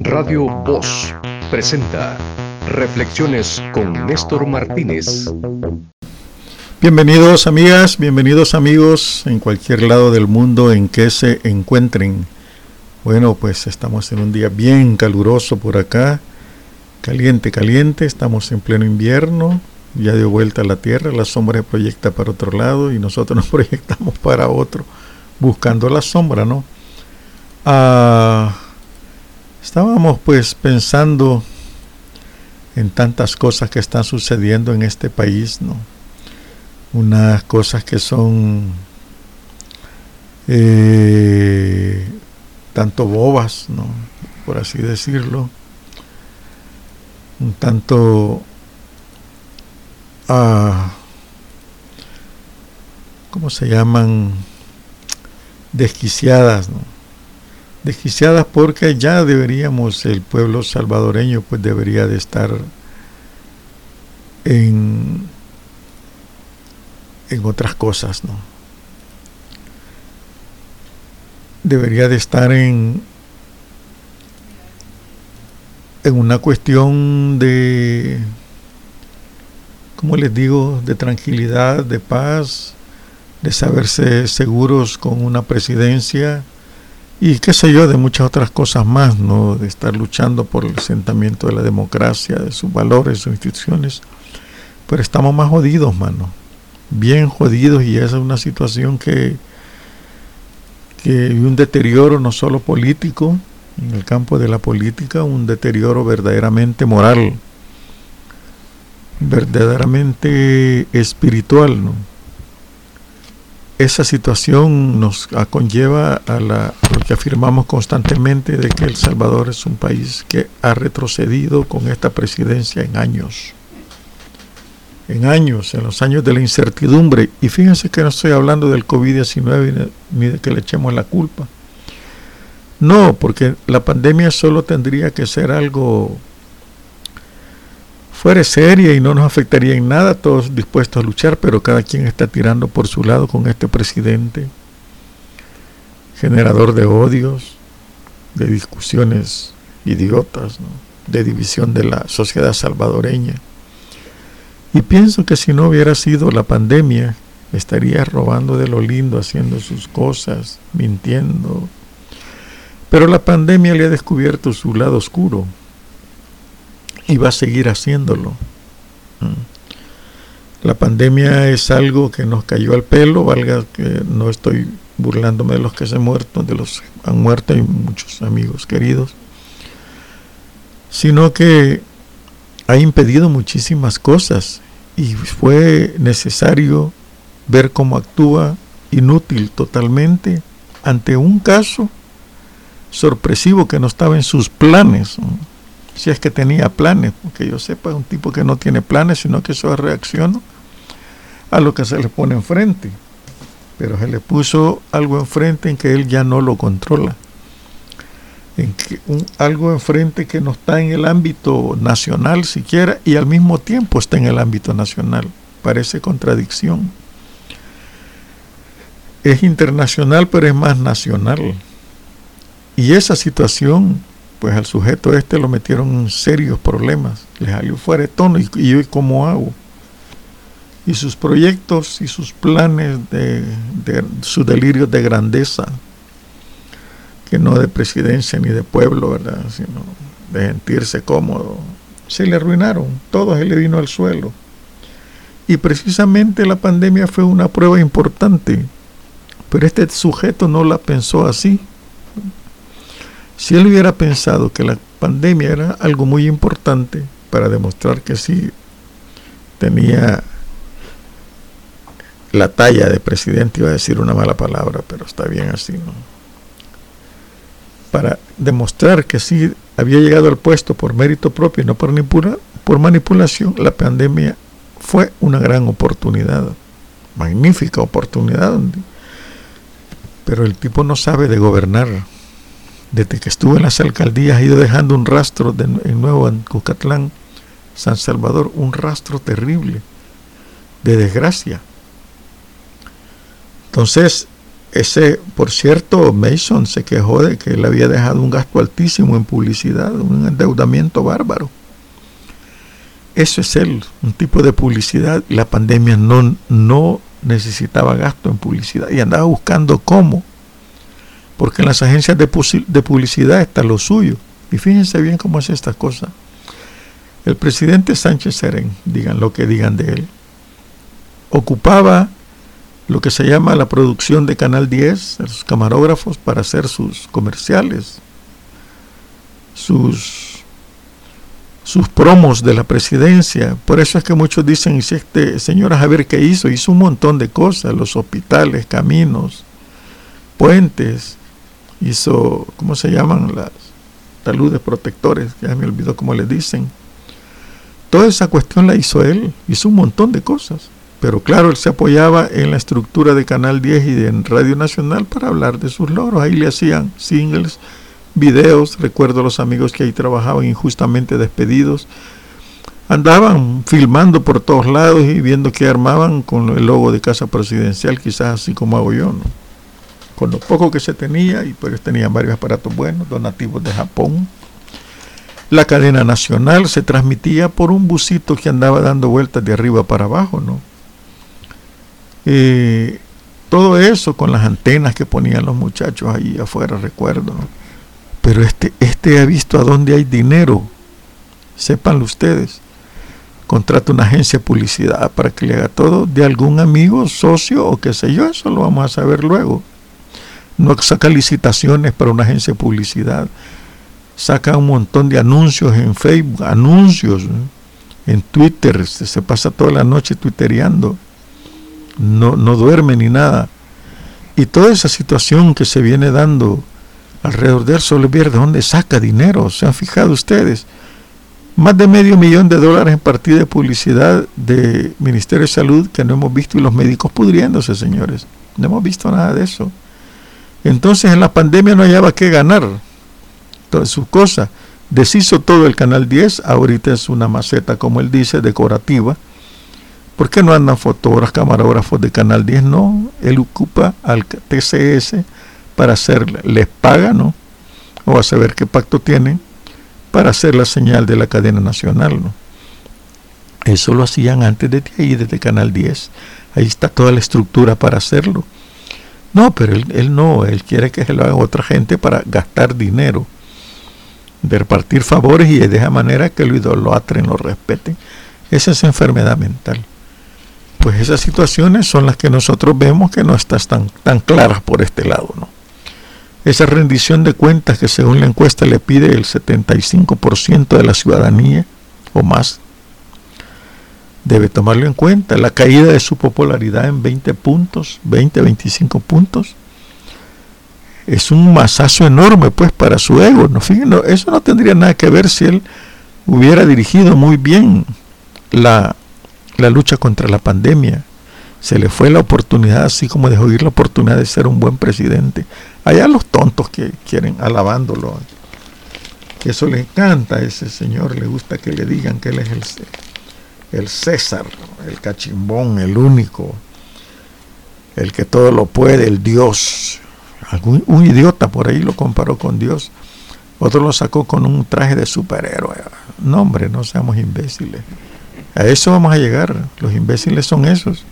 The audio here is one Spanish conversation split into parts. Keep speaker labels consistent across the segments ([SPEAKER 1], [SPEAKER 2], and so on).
[SPEAKER 1] Radio Voz presenta Reflexiones con Néstor Martínez.
[SPEAKER 2] Bienvenidos amigas, bienvenidos amigos en cualquier lado del mundo en que se encuentren. Bueno, pues estamos en un día bien caluroso por acá, caliente, caliente, estamos en pleno invierno, ya dio vuelta a la Tierra, la sombra proyecta para otro lado y nosotros nos proyectamos para otro, buscando la sombra, ¿no? Ah, estábamos pues pensando en tantas cosas que están sucediendo en este país, ¿no? Unas cosas que son eh, tanto bobas, ¿no? Por así decirlo, un tanto ah, ¿cómo se llaman? desquiciadas, ¿no? Desquiciadas porque ya deberíamos, el pueblo salvadoreño pues debería de estar en, en otras cosas, ¿no? Debería de estar en, en una cuestión de, como les digo?, de tranquilidad, de paz, de saberse seguros con una presidencia y qué sé yo, de muchas otras cosas más, ¿no? De estar luchando por el asentamiento de la democracia, de sus valores, sus instituciones. Pero estamos más jodidos, mano. Bien jodidos y esa es una situación que, que hay un deterioro no solo político, en el campo de la política, un deterioro verdaderamente moral, verdaderamente espiritual, ¿no? Esa situación nos conlleva a, la, lo que afirmamos constantemente de que El Salvador es un país que ha retrocedido con esta presidencia en años. En años, en los años de la incertidumbre. Y fíjense que no estoy hablando del COVID-19 ni de que le echemos la culpa. No, porque la pandemia solo tendría que ser algo fuera seria y no nos afectaría en nada, todos dispuestos a luchar, pero cada quien está tirando por su lado con este presidente, generador de odios, de discusiones idiotas, de división de la sociedad salvadoreña. Y pienso que si no hubiera sido la pandemia, estaría robando de lo lindo, haciendo sus cosas, mintiendo. Pero la pandemia le ha descubierto su lado oscuro, y va a seguir haciéndolo. Mm. La pandemia es algo que nos cayó al pelo, valga que no estoy burlándome de los que se han muerto, de los que han muerto y muchos amigos queridos, sino que ha impedido muchísimas cosas y fue necesario ver cómo actúa inútil totalmente ante un caso sorpresivo que no estaba en sus planes si es que tenía planes, porque yo sepa, es un tipo que no tiene planes, sino que eso reacciona a lo que se le pone enfrente. Pero se le puso algo enfrente en que él ya no lo controla. En que un, algo enfrente que no está en el ámbito nacional siquiera y al mismo tiempo está en el ámbito nacional. Parece contradicción. Es internacional, pero es más nacional. Y esa situación pues al sujeto este lo metieron en serios problemas, le salió fuera de tono y, y hoy cómo hago. Y sus proyectos y sus planes de, de sus delirios de grandeza, que no de presidencia ni de pueblo, ¿verdad? sino de sentirse cómodo, se le arruinaron, todo se le vino al suelo. Y precisamente la pandemia fue una prueba importante, pero este sujeto no la pensó así si él hubiera pensado que la pandemia era algo muy importante para demostrar que sí tenía la talla de presidente, iba a decir una mala palabra, pero está bien así, ¿no? Para demostrar que sí había llegado al puesto por mérito propio y no por, por manipulación, la pandemia fue una gran oportunidad, magnífica oportunidad, pero el tipo no sabe de gobernar desde que estuvo en las alcaldías ha ido dejando un rastro de, en nuevo en Cucatlán, San Salvador, un rastro terrible de desgracia. Entonces, ese, por cierto, Mason se quejó de que le había dejado un gasto altísimo en publicidad, un endeudamiento bárbaro. Eso es él, un tipo de publicidad. La pandemia no, no necesitaba gasto en publicidad y andaba buscando cómo, porque en las agencias de, publicidad está lo suyo. Y fíjense bien cómo es esta cosa. El presidente Sánchez Serén, digan lo que digan de él, ocupaba lo que se llama la producción de Canal 10, los camarógrafos para hacer sus comerciales, sus, promos de la presidencia. Por eso es que muchos dicen, si este señor Javier qué hizo, hizo un montón de cosas, los hospitales, caminos, puentes, hizo, ¿cómo se llaman? Las taludes protectores, ya me olvidó cómo le dicen. Toda esa cuestión la hizo él, hizo un montón de cosas. Pero claro, él se apoyaba en la estructura de Canal 10 y de Radio Nacional para hablar de sus logros. Ahí le hacían singles, videos. Recuerdo a los amigos que ahí trabajaban injustamente despedidos. Andaban filmando por todos lados y viendo qué armaban con el logo de Casa Presidencial, quizás así como hago yo, ¿no? Con lo poco que se tenía, y pues tenían varios aparatos buenos, donativos de Japón. La cadena nacional se transmitía por un busito que andaba dando vueltas de arriba para abajo, ¿no? Eh, todo eso con las antenas que ponían los muchachos ahí afuera, recuerdo. Pero este, este ha visto a dónde hay dinero. Sépanlo ustedes. Contrata una agencia de publicidad para que le haga todo de algún amigo, socio o qué sé yo. Eso lo vamos a saber luego. No saca licitaciones para una agencia de publicidad. Saca un montón de anuncios en Facebook, anuncios en Twitter. Se, pasa toda la noche twittereando no, no duerme ni nada. Y toda esa situación que se viene dando alrededor de él, solo ver de dónde saca dinero. ¿Se han fijado ustedes? Más de medio millón de dólares en partida de publicidad de Ministerio de Salud que no hemos visto y los médicos pudriéndose, señores. No hemos visto nada de eso. Entonces en la pandemia no hallaba qué ganar. Todas sus cosas. Deshizo todo el Canal 10, ahorita es una maceta, como él dice, decorativa ¿Por qué no andan fotógrafos, camarógrafos de Canal 10? No, él ocupa al TCS para hacer, les paga, ¿no? O a saber qué pacto tienen para hacer la señal de la cadena nacional, ¿no? Eso lo hacían antes de ahí, desde Canal 10. Ahí está toda la estructura para hacerlo. No, pero él, él no, él quiere que se lo haga otra gente para gastar dinero, de repartir favores y de esa manera que lo idolatren, lo respeten. Esa es enfermedad mental pues esas situaciones son las que nosotros vemos que no están tan, tan claras por este lado, ¿no? Esa rendición de cuentas que según la encuesta le pide el 75% de la ciudadanía o más, debe tomarlo en cuenta. La caída de su popularidad en 20 puntos, 20, 25 puntos, es un masazo enorme pues para su ego. ¿no? Fíjense, eso no tendría nada que ver si él hubiera dirigido muy bien la la lucha contra la pandemia. Se le fue la oportunidad, así como dejó ir la oportunidad de ser un buen presidente. Allá los tontos que quieren alabándolo, que eso le encanta a ese señor, le gusta que le digan que él es el, el César, el cachimbón, el único, el que todo lo puede, el Dios. Algún, un idiota por ahí lo comparó con Dios. Otro lo sacó con un traje de superhéroe. No, hombre, no seamos imbéciles. A eso vamos a llegar. Los imbéciles son esos.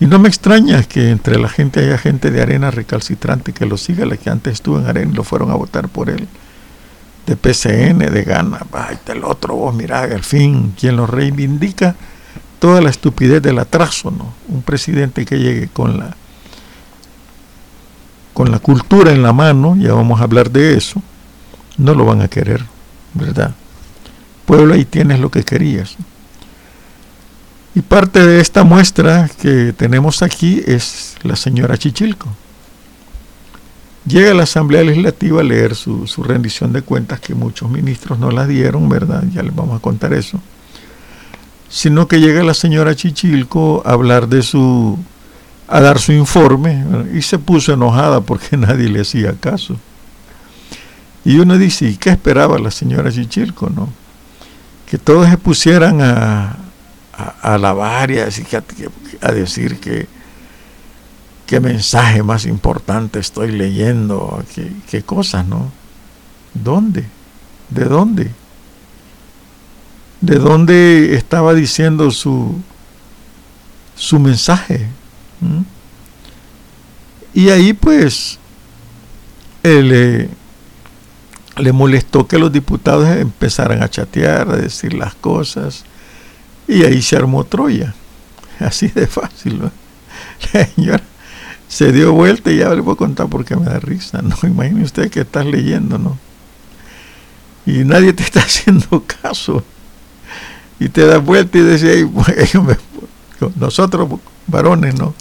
[SPEAKER 2] Y no me extraña que entre la gente haya gente de arena recalcitrante que lo siga, la que antes estuvo en arena y lo fueron a votar por él. De PCN, de Gana, ay, del otro vos, mirá, al fin, quien lo reivindica toda la estupidez del atraso, ¿no? Un presidente que llegue con la con la cultura en la mano, ya vamos a hablar de eso, no lo van a querer, ¿verdad? Pueblo, ahí tienes lo que querías. Y parte de esta muestra que tenemos aquí es la señora Chichilco. Llega a la Asamblea Legislativa a leer su, rendición de cuentas, que muchos ministros no la dieron, ¿verdad? Ya les vamos a contar eso. Sino que llega la señora Chichilco a hablar de su, a dar su informe, y se puso enojada porque nadie le hacía caso. Y uno dice, ¿y qué esperaba la señora Chichilco, no? Que todos se pusieran a, a, alabar y a decir, que, a decir que, qué mensaje más importante estoy leyendo, qué, qué cosas, ¿no? ¿Dónde? ¿De dónde? ¿De dónde estaba diciendo su, su mensaje? ¿Mm? Y ahí pues le, le molestó que los diputados empezaran a chatear, a decir las cosas, y ahí se armó Troya. Así de fácil. ¿no? La señora se dio vuelta y ya le voy a contar porque me da risa. No, imagine usted que estás leyendo, ¿no? Y nadie te está haciendo caso. Y te das vuelta y dices, nosotros varones, ¿no?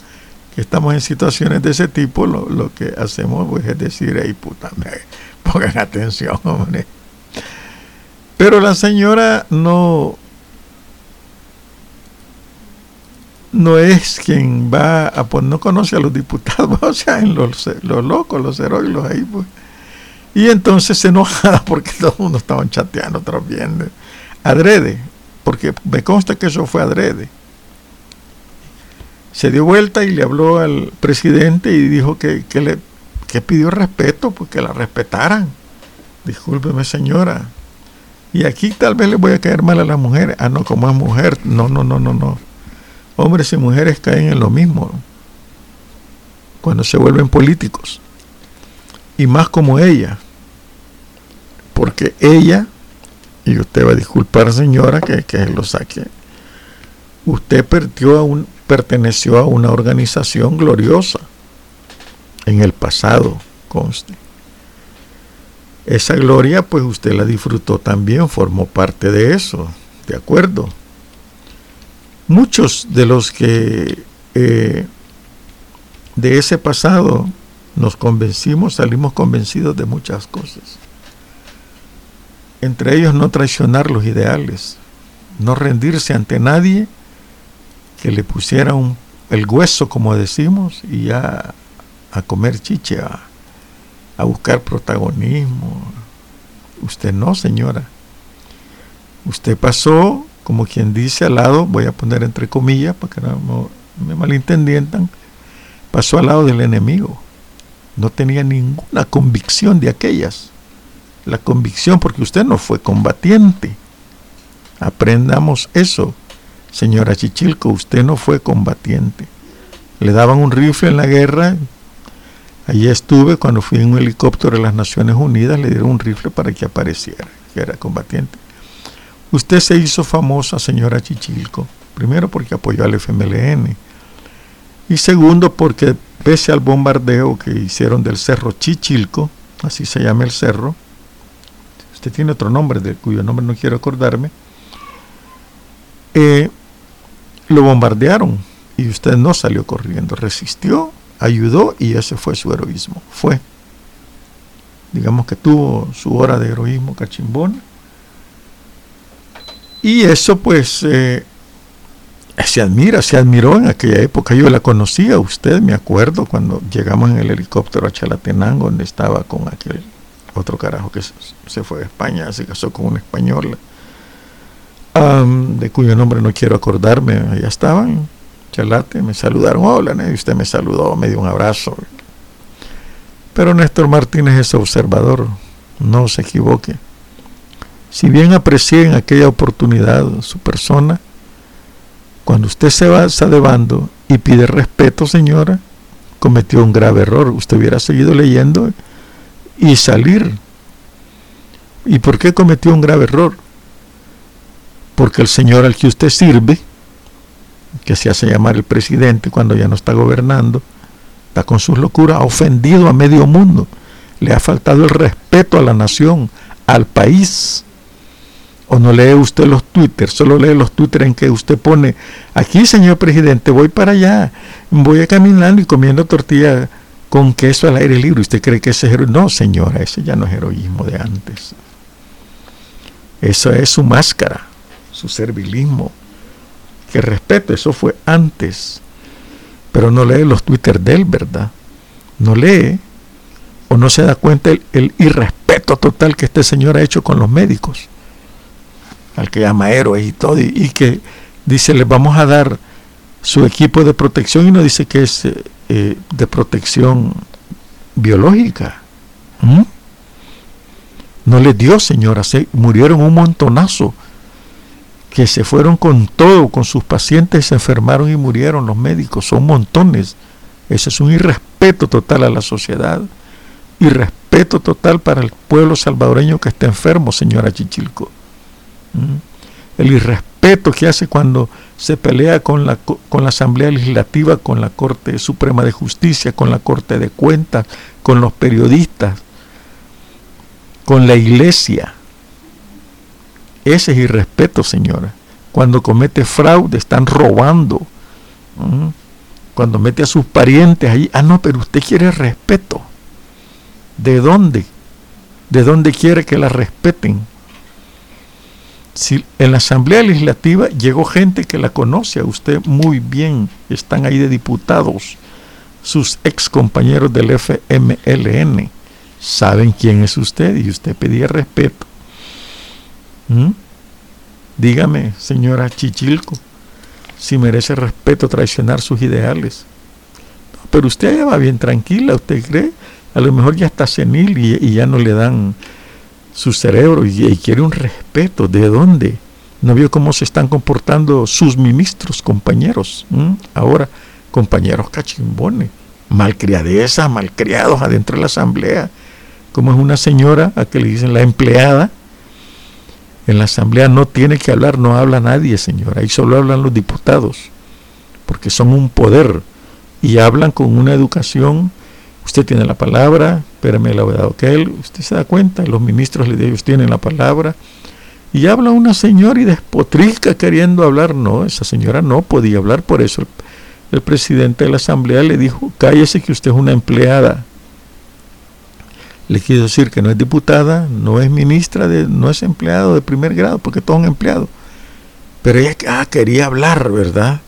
[SPEAKER 2] Que estamos en situaciones de ese tipo, lo, que hacemos pues, es decir, ay puta, me, pongan atención, hombre. Pero la señora no, no es quien va a pues no conoce a los diputados, o sea, en los, los locos, los heroicos ahí, pues. Y entonces se enojada porque todo el mundo estaba chateando, viendo. Adrede, porque me consta que eso fue adrede. Se dio vuelta y le habló al presidente y dijo que, le que pidió respeto, porque pues, la respetaran. Discúlpeme, señora. Y aquí tal vez le voy a caer mal a las mujeres. Ah, no, como es mujer. No, no, no, no, no hombres y mujeres caen en lo mismo cuando se vuelven políticos. Y más como ella. Porque ella, y usted va a disculpar señora que, que lo saque, usted perdió a un, perteneció a una organización gloriosa en el pasado, conste. Esa gloria pues usted la disfrutó también, formó parte de eso, ¿de acuerdo? Muchos de los que eh, de ese pasado nos convencimos, salimos convencidos de muchas cosas. Entre ellos no traicionar los ideales, no rendirse ante nadie que le pusiera un, el hueso, como decimos, y ya a comer chiche, a, a buscar protagonismo. Usted no, señora. Usted pasó como quien dice al lado, voy a poner entre comillas para que no me malentendientan, pasó al lado del enemigo. No tenía ninguna convicción de aquellas. La convicción porque usted no fue combatiente. Aprendamos eso. Señora Chichilco, usted no fue combatiente. Le daban un rifle en la guerra. Allí estuve cuando fui en un helicóptero de las Naciones Unidas, le dieron un rifle para que apareciera, que era combatiente. Usted se hizo famosa, señora Chichilco, primero porque apoyó al FMLN y segundo porque pese al bombardeo que hicieron del cerro Chichilco, así se llama el cerro, usted tiene otro nombre, de cuyo nombre no quiero acordarme, eh, lo bombardearon y usted no salió corriendo, resistió, ayudó y ese fue su heroísmo. Fue, digamos que tuvo su hora de heroísmo cachimbón y eso pues eh, se admira, se admiró en aquella época. Yo la conocía, usted me acuerdo cuando llegamos en el helicóptero a Chalatenango, donde estaba con aquel otro carajo que se fue a España, se casó con una española, de cuyo nombre no quiero acordarme. Allá estaban, Chalate, me saludaron, hola, y usted me saludó, me dio un abrazo. Pero Néstor Martínez es observador, no se equivoque. Si bien aprecié en aquella oportunidad su persona, cuando usted se va de bando y pide respeto, señora, cometió un grave error. Usted hubiera seguido leyendo y salir. ¿Y por qué cometió un grave error? Porque el señor al que usted sirve, que se hace llamar el presidente cuando ya no está gobernando, está con sus locuras, ha ofendido a medio mundo, le ha faltado el respeto a la nación, al país o no lee usted los Twitter, solo lee los Twitter en que usted pone, aquí señor presidente, voy para allá, voy caminando y comiendo tortilla con queso al aire libre. ¿Usted cree que ese es heroísmo? No, señora, ese ya no es heroísmo de antes. Eso es su máscara, su servilismo. Que respeto, eso fue antes. Pero no lee los Twitter de él, ¿verdad? No lee o no se da cuenta el irrespeto total que este señor ha hecho con los médicos al que llama héroes y todo, y, que dice, les vamos a dar su equipo de protección y no dice que es eh, eh, de protección biológica. No les dio, señora, se murieron un montonazo que se fueron con todo, con sus pacientes, se enfermaron y murieron los médicos, son montones. Ese es un irrespeto total a la sociedad, irrespeto total para el pueblo salvadoreño que está enfermo, señora Chichilco. El irrespeto que hace cuando se pelea con la, con la Asamblea Legislativa, con la Corte Suprema de Justicia, con la Corte de Cuentas, con los periodistas, con la iglesia. Ese es irrespeto, señora. Cuando comete fraude, están robando. Cuando mete a sus parientes ahí, ah, no, pero usted quiere respeto. ¿De dónde? ¿De dónde quiere que la respeten? Si en la Asamblea Legislativa llegó gente que la conoce a usted muy bien, están ahí de diputados, sus ex compañeros del FMLN saben quién es usted y usted pedía respeto. ¿Mm? Dígame, señora Chichilco, si merece respeto traicionar sus ideales. pero usted ya va bien tranquila, ¿usted cree? A lo mejor ya está senil y, ya no le dan su cerebro y, quiere un respeto. ¿De dónde? ¿No vio cómo se están comportando sus ministros, compañeros? ¿Mm? Ahora, compañeros cachimbones, malcriadeza, malcriados adentro de la asamblea como es una señora a que le dicen la empleada, en la asamblea no tiene que hablar, no habla nadie, señora, ahí solo hablan los diputados, porque son un poder y hablan con una educación. Usted tiene la palabra, espérame la verdad, ok, usted se da cuenta, los ministros ellos tienen la palabra, y habla una señora y despotrica queriendo hablar. No, esa señora no podía hablar, por eso el, presidente de la asamblea le dijo, cállese que usted es una empleada le quiero decir que no es diputada, no es ministra, de, no es empleado de primer grado, porque todos son empleados. Pero ella ah, quería hablar, ¿verdad?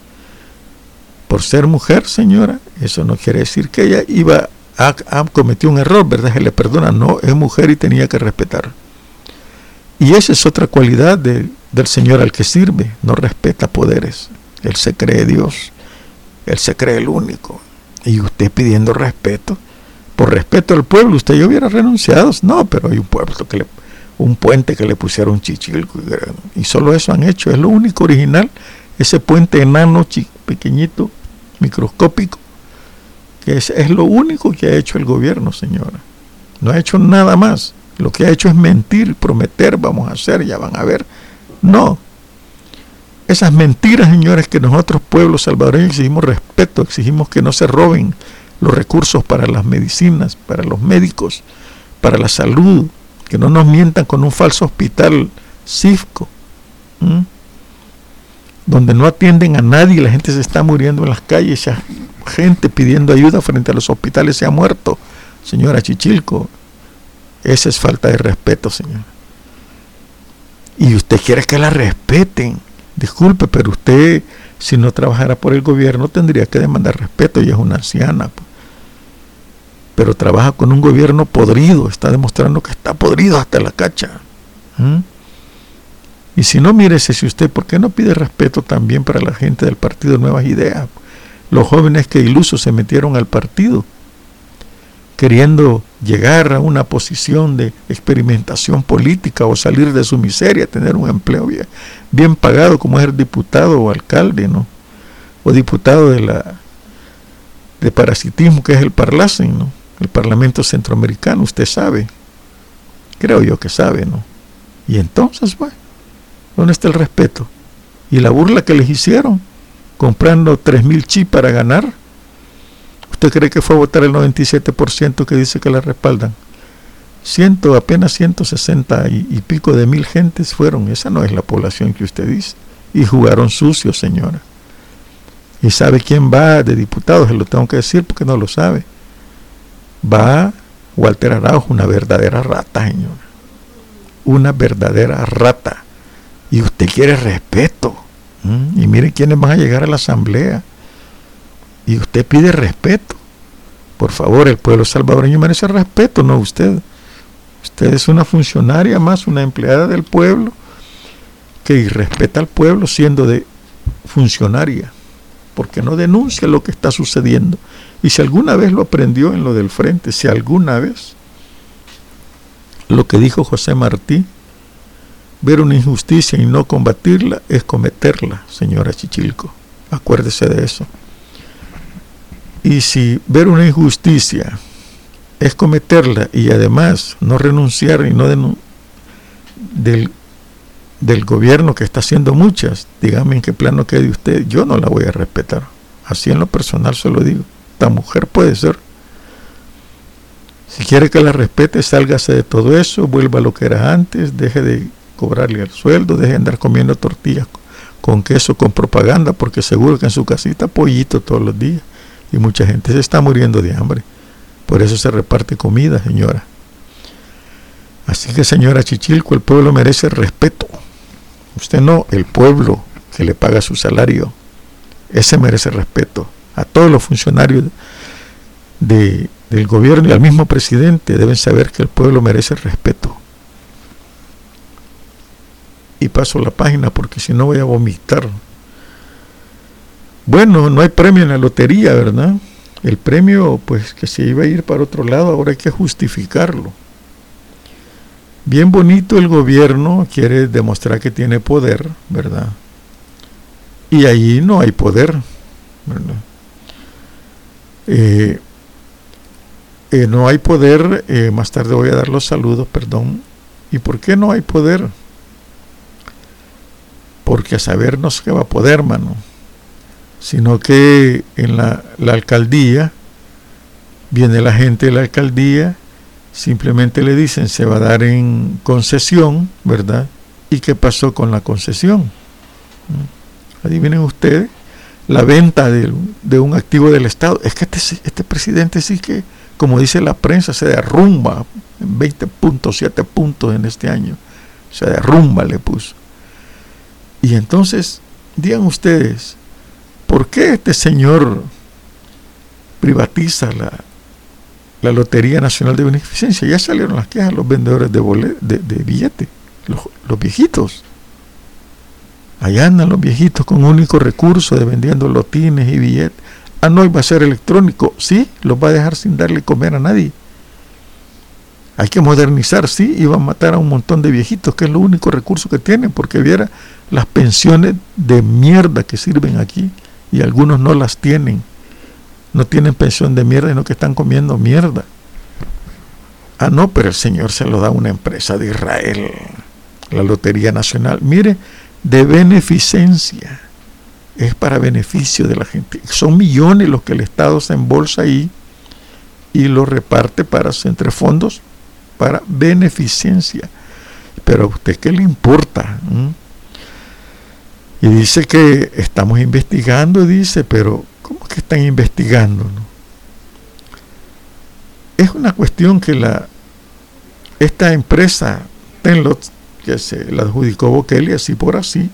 [SPEAKER 2] Por ser mujer, señora, eso no quiere decir que ella iba a, a cometió un error, ¿verdad? Se le perdona, no, es mujer y tenía que respetar. Y esa es otra cualidad del Señor al que sirve, no respeta poderes. Él se cree Dios, Él se cree el único. Y usted pidiendo respeto, por respeto al pueblo, usted yo hubiera renunciado. No, pero hay un pueblo que le, un puente que le pusieron chichilco y solo eso han hecho. Es lo único original, ese puente enano, pequeñito, microscópico, es lo único que ha hecho el gobierno, señora. No ha hecho nada más. Lo que ha hecho es mentir, prometer, vamos a hacer, ya van a ver. No. Esas mentiras, señores, que nosotros pueblos salvadoreños exigimos respeto, exigimos que no se roben los recursos para las medicinas, para los médicos, para la salud, que no nos mientan con un falso hospital CIFCO, donde no atienden a nadie, la gente se está muriendo en las calles, ya gente pidiendo ayuda frente a los hospitales se ha muerto, señora Chichilco. Esa es falta de respeto, señor. Y usted quiere que la respeten. Disculpe, pero usted, si no trabajara por el gobierno, tendría que demandar respeto. y es una anciana. Pues pero trabaja con un gobierno podrido, está demostrando que está podrido hasta la cacha. Y si no, mírese si usted, ¿por qué no pide respeto también para la gente del Partido Nuevas Ideas? Los jóvenes que ilusos se metieron al partido, queriendo llegar a una posición de experimentación política o salir de su miseria, tener un empleo bien, pagado como es el diputado o alcalde, ¿no? O diputado de la de parasitismo que es el Parlacen, ¿no? el Parlamento Centroamericano, usted sabe, creo yo que sabe, ¿no? Y entonces, bueno, ¿dónde está el respeto? Y la burla que les hicieron, comprando 3.000 chips para ganar, ¿usted cree que fue a votar el 97% que dice que la respaldan? Ciento, apenas 160 y, y pico de mil gentes fueron, esa no es la población que usted dice. Y jugaron sucio, señora. Y sabe quién va de diputado, se lo tengo que decir porque no lo sabe va Walter Araujo, una verdadera rata, señor. Una verdadera rata. Y usted quiere respeto. Y miren quiénes van a llegar a la asamblea. Y usted pide respeto. Por favor, el pueblo salvadoreño merece respeto, no usted. Usted es una funcionaria más, una empleada del pueblo que irrespeta al pueblo siendo de funcionaria, porque no denuncia lo que está sucediendo Y si alguna vez lo aprendió en lo del frente, si alguna vez, lo que dijo José Martí, ver una injusticia y no combatirla es cometerla, señora Chichilco. Acuérdese de eso. Y si ver una injusticia es cometerla y además no renunciar y no del, del gobierno que está haciendo muchas, dígame en qué plano quede usted, yo no la voy a respetar. Así en lo personal se lo digo. Esta mujer puede ser. Si quiere que la respete, sálgase de todo eso, vuelva a lo que era antes, deje de cobrarle el sueldo, deje de andar comiendo tortillas con queso, con propaganda, porque seguro que en su casita pollito todos los días y mucha gente se está muriendo de hambre. Por eso se reparte comida, señora. Así que, señora Chichilco, el pueblo merece respeto. Usted no, el pueblo que le paga su salario. Ese merece respeto. A todos los funcionarios de, del gobierno y al mismo presidente deben saber que el pueblo merece respeto. Y paso la página porque si no voy a vomitar. Bueno, no hay premio en la lotería, ¿verdad? El premio, pues que se iba a ir para otro lado, ahora hay que justificarlo. Bien bonito el gobierno quiere demostrar que tiene poder, ¿verdad? Y allí no hay poder, ¿verdad? Eh, eh, no hay poder, eh, más tarde voy a dar los saludos, perdón. ¿Y por qué no hay poder? Porque a saber no se va a poder, mano sino que en la, alcaldía viene la gente de la alcaldía, simplemente le dicen se va a dar en concesión, ¿verdad? ¿Y qué pasó con la concesión? ¿Mm? Adivinen ustedes, la venta de, un activo del Estado. Es que este, este, presidente sí que, como dice la prensa, se derrumba en 20.7 puntos en este año. Se derrumba, le puso. Y entonces, digan ustedes, ¿Por qué este señor privatiza la, Lotería Nacional de Beneficencia? Ya salieron las quejas los vendedores de, de, billetes, los, viejitos. Allá andan los viejitos con único recurso de vendiendo lotines y billetes. Ah, no, va a ser electrónico. Sí, los va a dejar sin darle comer a nadie. Hay que modernizar, sí, y va a matar a un montón de viejitos, que es lo único recurso que tienen, porque viera las pensiones de mierda que sirven aquí y algunos no las tienen. No tienen pensión de mierda, sino que están comiendo mierda. Ah, no, pero el Señor se lo da a una empresa de Israel, la Lotería Nacional. Mire, de beneficencia. Es para beneficio de la gente. Son millones los que el Estado se embolsa ahí y lo reparte para entre fondos para beneficencia. Pero a usted qué le importa? Y dice que estamos investigando, dice, pero ¿cómo que están investigando? Es una cuestión que la esta empresa Tenlot, que se la adjudicó Bukele así por así,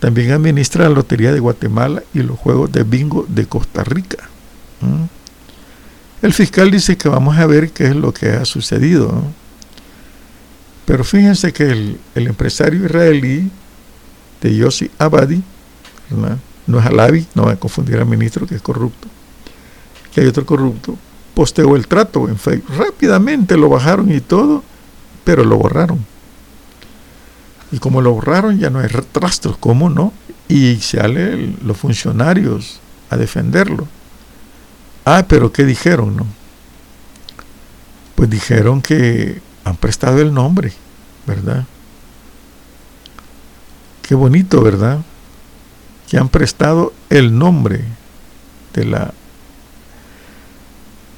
[SPEAKER 2] también administra la Lotería de Guatemala y los Juegos de Bingo de Costa Rica. El fiscal dice que vamos a ver qué es lo que ha sucedido. Pero fíjense que el, empresario israelí de Yossi Abadi, no es Alavi, no va a confundir al ministro que es corrupto, que hay otro corrupto, posteó el trato en Facebook. Rápidamente lo bajaron y todo, pero lo borraron. Y como lo borraron, ya no hay rastros, ¿cómo no? Y salen los funcionarios a defenderlo. Ah, pero ¿qué dijeron, no? Pues dijeron que han prestado el nombre, ¿verdad? Qué bonito, ¿verdad? Que han prestado el nombre de la...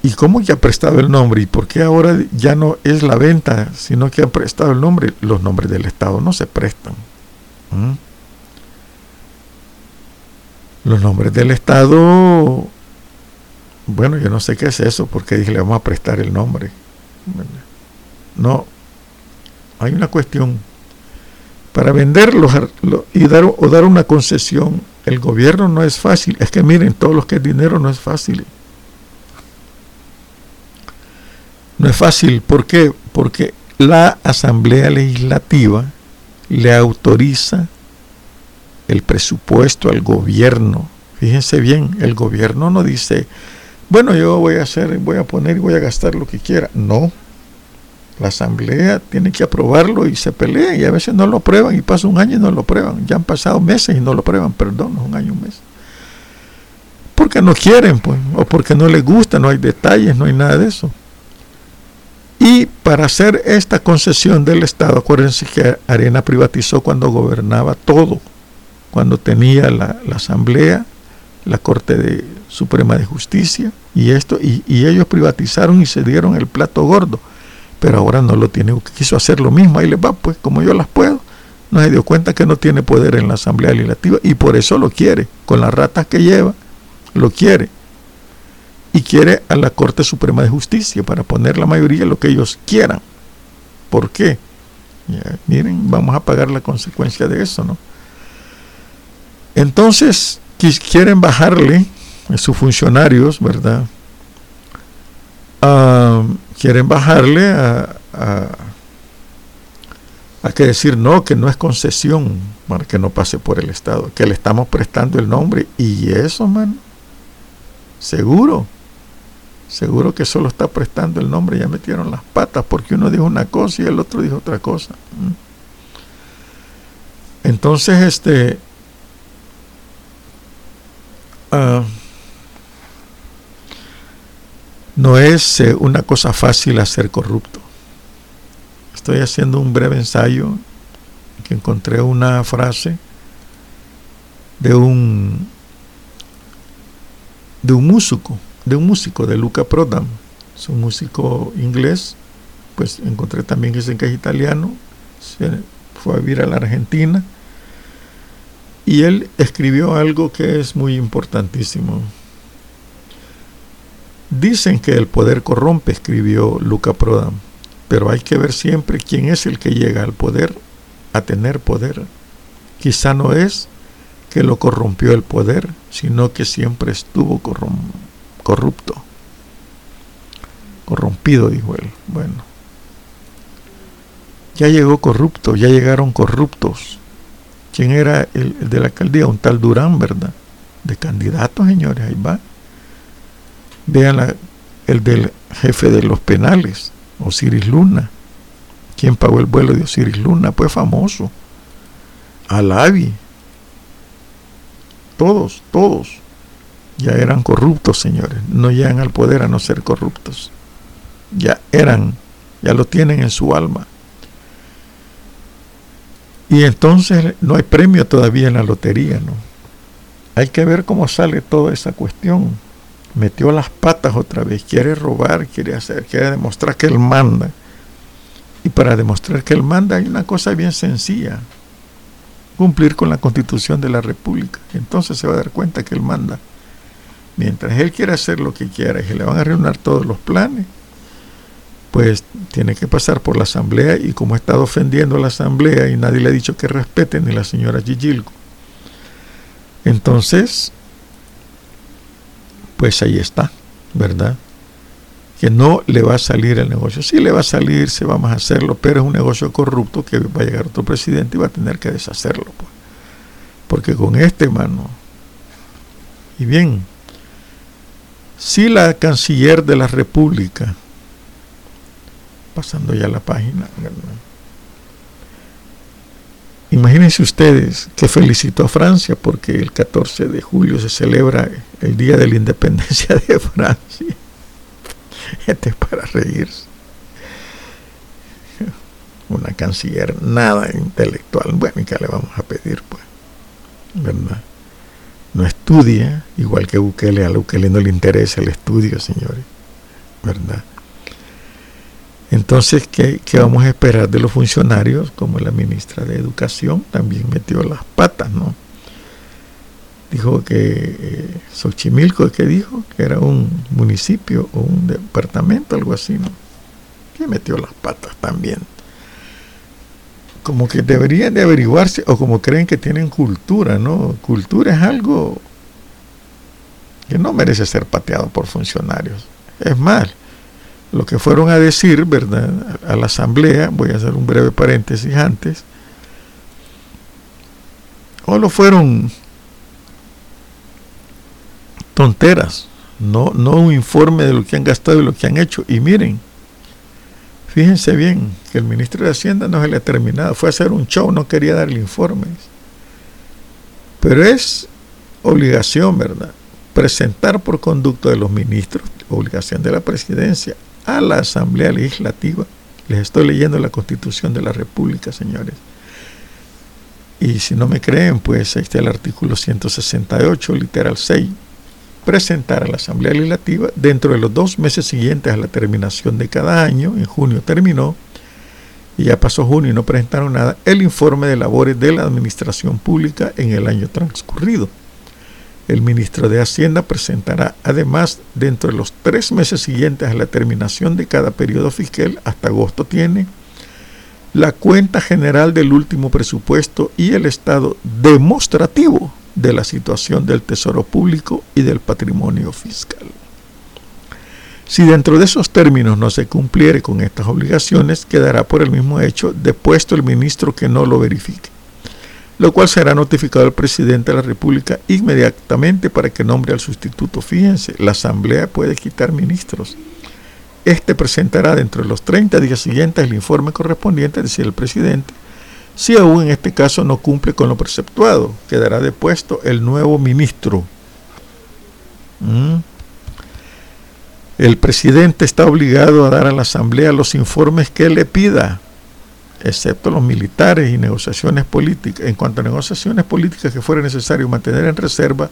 [SPEAKER 2] ¿Y cómo que ha prestado el nombre? ¿Y por qué ahora ya no es la venta, sino que ha prestado el nombre? Los nombres del Estado no se prestan. Los nombres del Estado, bueno, yo no sé qué es eso, porque dije, le vamos a prestar el nombre. No, hay una cuestión para venderlos y dar, o dar una concesión, el gobierno no es fácil. Es que miren, todo lo que es dinero no es fácil. No es fácil. ¿Por qué? Porque la Asamblea Legislativa le autoriza el presupuesto al gobierno. Fíjense bien, el gobierno no dice, bueno, yo voy a hacer, voy a poner y voy a gastar lo que quiera. No. La asamblea tiene que aprobarlo y se pelea y a veces no lo aprueban y pasa un año y no lo aprueban. Ya han pasado meses y no lo aprueban, perdón, un año, un mes. Porque no quieren, pues, o porque no les gusta, no hay detalles, no hay nada de eso. Y para hacer esta concesión del Estado, acuérdense que Arena privatizó cuando gobernaba todo, cuando tenía la, Asamblea, la Corte de, Suprema de Justicia y esto, y, ellos privatizaron y se dieron el plato gordo pero ahora no lo tiene, quiso hacer lo mismo, ahí le va, pues como yo las puedo, no se dio cuenta que no tiene poder en la Asamblea Legislativa y por eso lo quiere, con las ratas que lleva, lo quiere. Y quiere a la Corte Suprema de Justicia para poner la mayoría lo que ellos quieran. ¿Por qué? miren, vamos a pagar la consecuencia de eso, ¿no? Entonces, quieren bajarle a sus funcionarios, ¿verdad? Ah, quieren bajarle a, a, que decir no, que no es concesión para que no pase por el Estado, que le estamos prestando el nombre y eso, man, seguro, seguro que solo está prestando el nombre, ya metieron las patas porque uno dijo una cosa y el otro dijo otra cosa. Entonces, este... Uh, no es eh, una cosa fácil hacer corrupto. Estoy haciendo un breve ensayo que encontré una frase de un de un músico, de un músico de Luca Prodam, es un músico inglés, pues encontré también que es italiano, fue a vivir a la Argentina y él escribió algo que es muy importantísimo. Dicen que el poder corrompe, escribió Luca Prodam, pero hay que ver siempre quién es el que llega al poder, a tener poder. Quizá no es que lo corrompió el poder, sino que siempre estuvo corrupto. Corrompido, dijo él. Bueno, ya llegó corrupto, ya llegaron corruptos. ¿Quién era el, de la alcaldía? Un tal Durán, ¿verdad? De candidatos, señores, ahí va Vean el del jefe de los penales, Osiris Luna. ¿Quién pagó el vuelo de Osiris Luna? Pues famoso. Alavi. Todos, todos ya eran corruptos, señores. No llegan al poder a no ser corruptos. Ya eran, ya lo tienen en su alma. Y entonces no hay premio todavía en la lotería, ¿no? Hay que ver cómo sale toda esa cuestión metió las patas otra vez, quiere robar, quiere hacer, quiere demostrar que él manda. Y para demostrar que él manda hay una cosa bien sencilla, cumplir con la constitución de la república. Entonces se va a dar cuenta que él manda. Mientras él quiere hacer lo que quiera y se le van a reunir todos los planes, pues tiene que pasar por la asamblea y como ha estado ofendiendo a la asamblea y nadie le ha dicho que respete, ni la señora Gigilco. Entonces, pues ahí está, ¿verdad? Que no le va a salir el negocio. Sí le va a salir, se vamos a hacerlo, pero es un negocio corrupto que va a llegar otro presidente y va a tener que deshacerlo. Pues. Porque con este, mano, y bien, si la canciller de la República, pasando ya la página, ¿verdad? Imagínense ustedes que felicitó a Francia porque el 14 de julio se celebra el Día de la Independencia de Francia. Este es para reírse. Una canciller nada intelectual. Bueno, ¿y qué le vamos a pedir? Pues, ¿verdad? No estudia, igual que Bukele, a Bukele no le interesa el estudio, señores. ¿Verdad? Entonces, ¿qué, vamos a esperar de los funcionarios? Como la ministra de Educación también metió las patas, ¿no? Dijo que eh, Xochimilco, ¿qué dijo? Que era un municipio o un departamento, algo así, ¿no? Que metió las patas también. Como que deberían de averiguarse, o como creen que tienen cultura, ¿no? Cultura es algo que no merece ser pateado por funcionarios. Es más, lo que fueron a decir, ¿verdad? A la asamblea, voy a hacer un breve paréntesis antes, o lo fueron tonteras, no, no un informe de lo que han gastado y lo que han hecho. Y miren, fíjense bien que el ministro de Hacienda no se le ha terminado, fue a hacer un show, no quería darle informes. Pero es obligación, ¿verdad? Presentar por conducto de los ministros, obligación de la presidencia, a la Asamblea Legislativa. Les estoy leyendo la Constitución de la República, señores. Y si no me creen, pues ahí está el artículo 168, literal 6. Presentar a la Asamblea Legislativa dentro de los dos meses siguientes a la terminación de cada año, en junio terminó, y ya pasó junio y no presentaron nada, el informe de labores de la Administración Pública en el año transcurrido. El ministro de Hacienda presentará además dentro de los tres meses siguientes a la terminación de cada periodo fiscal, hasta agosto tiene, la cuenta general del último presupuesto y el estado demostrativo de la situación del tesoro público y del patrimonio fiscal. Si dentro de esos términos no se cumpliere con estas obligaciones, quedará por el mismo hecho depuesto el ministro que no lo verifique, lo cual será notificado al presidente de la República inmediatamente para que nombre al sustituto. Fíjense, la Asamblea puede quitar ministros este presentará dentro de los 30 días siguientes el informe correspondiente, es decir, el presidente, si aún en este caso no cumple con lo preceptuado, quedará depuesto el nuevo ministro. ¿Mm? El presidente está obligado a dar a la Asamblea los informes que le pida, excepto los militares y negociaciones políticas. En cuanto a negociaciones políticas que fuera necesario mantener en reserva,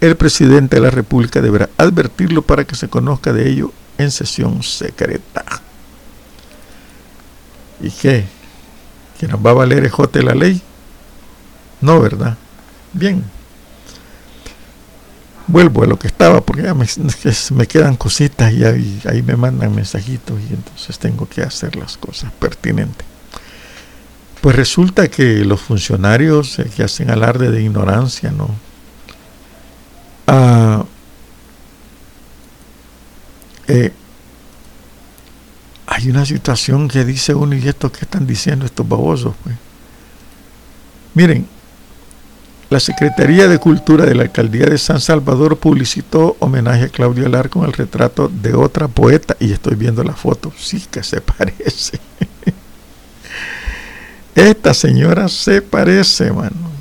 [SPEAKER 2] el presidente de la República deberá advertirlo para que se conozca de ello en sesión secreta. ¿Y qué? ¿Que nos va a valer ejote la ley? No, ¿verdad? Bien. Vuelvo a lo que estaba, porque ya me, me quedan cositas y ahí, ahí, me mandan mensajitos y entonces tengo que hacer las cosas pertinentes. Pues resulta que los funcionarios que hacen alarde de ignorancia, ¿no? Ah, eh, hay una situación que dice uno y esto que están diciendo estos babosos. Pues. Miren, la Secretaría de Cultura de la Alcaldía de San Salvador publicitó homenaje a Claudia Lar con el retrato de otra poeta y estoy viendo la foto, sí que se parece. Esta señora se parece, mano.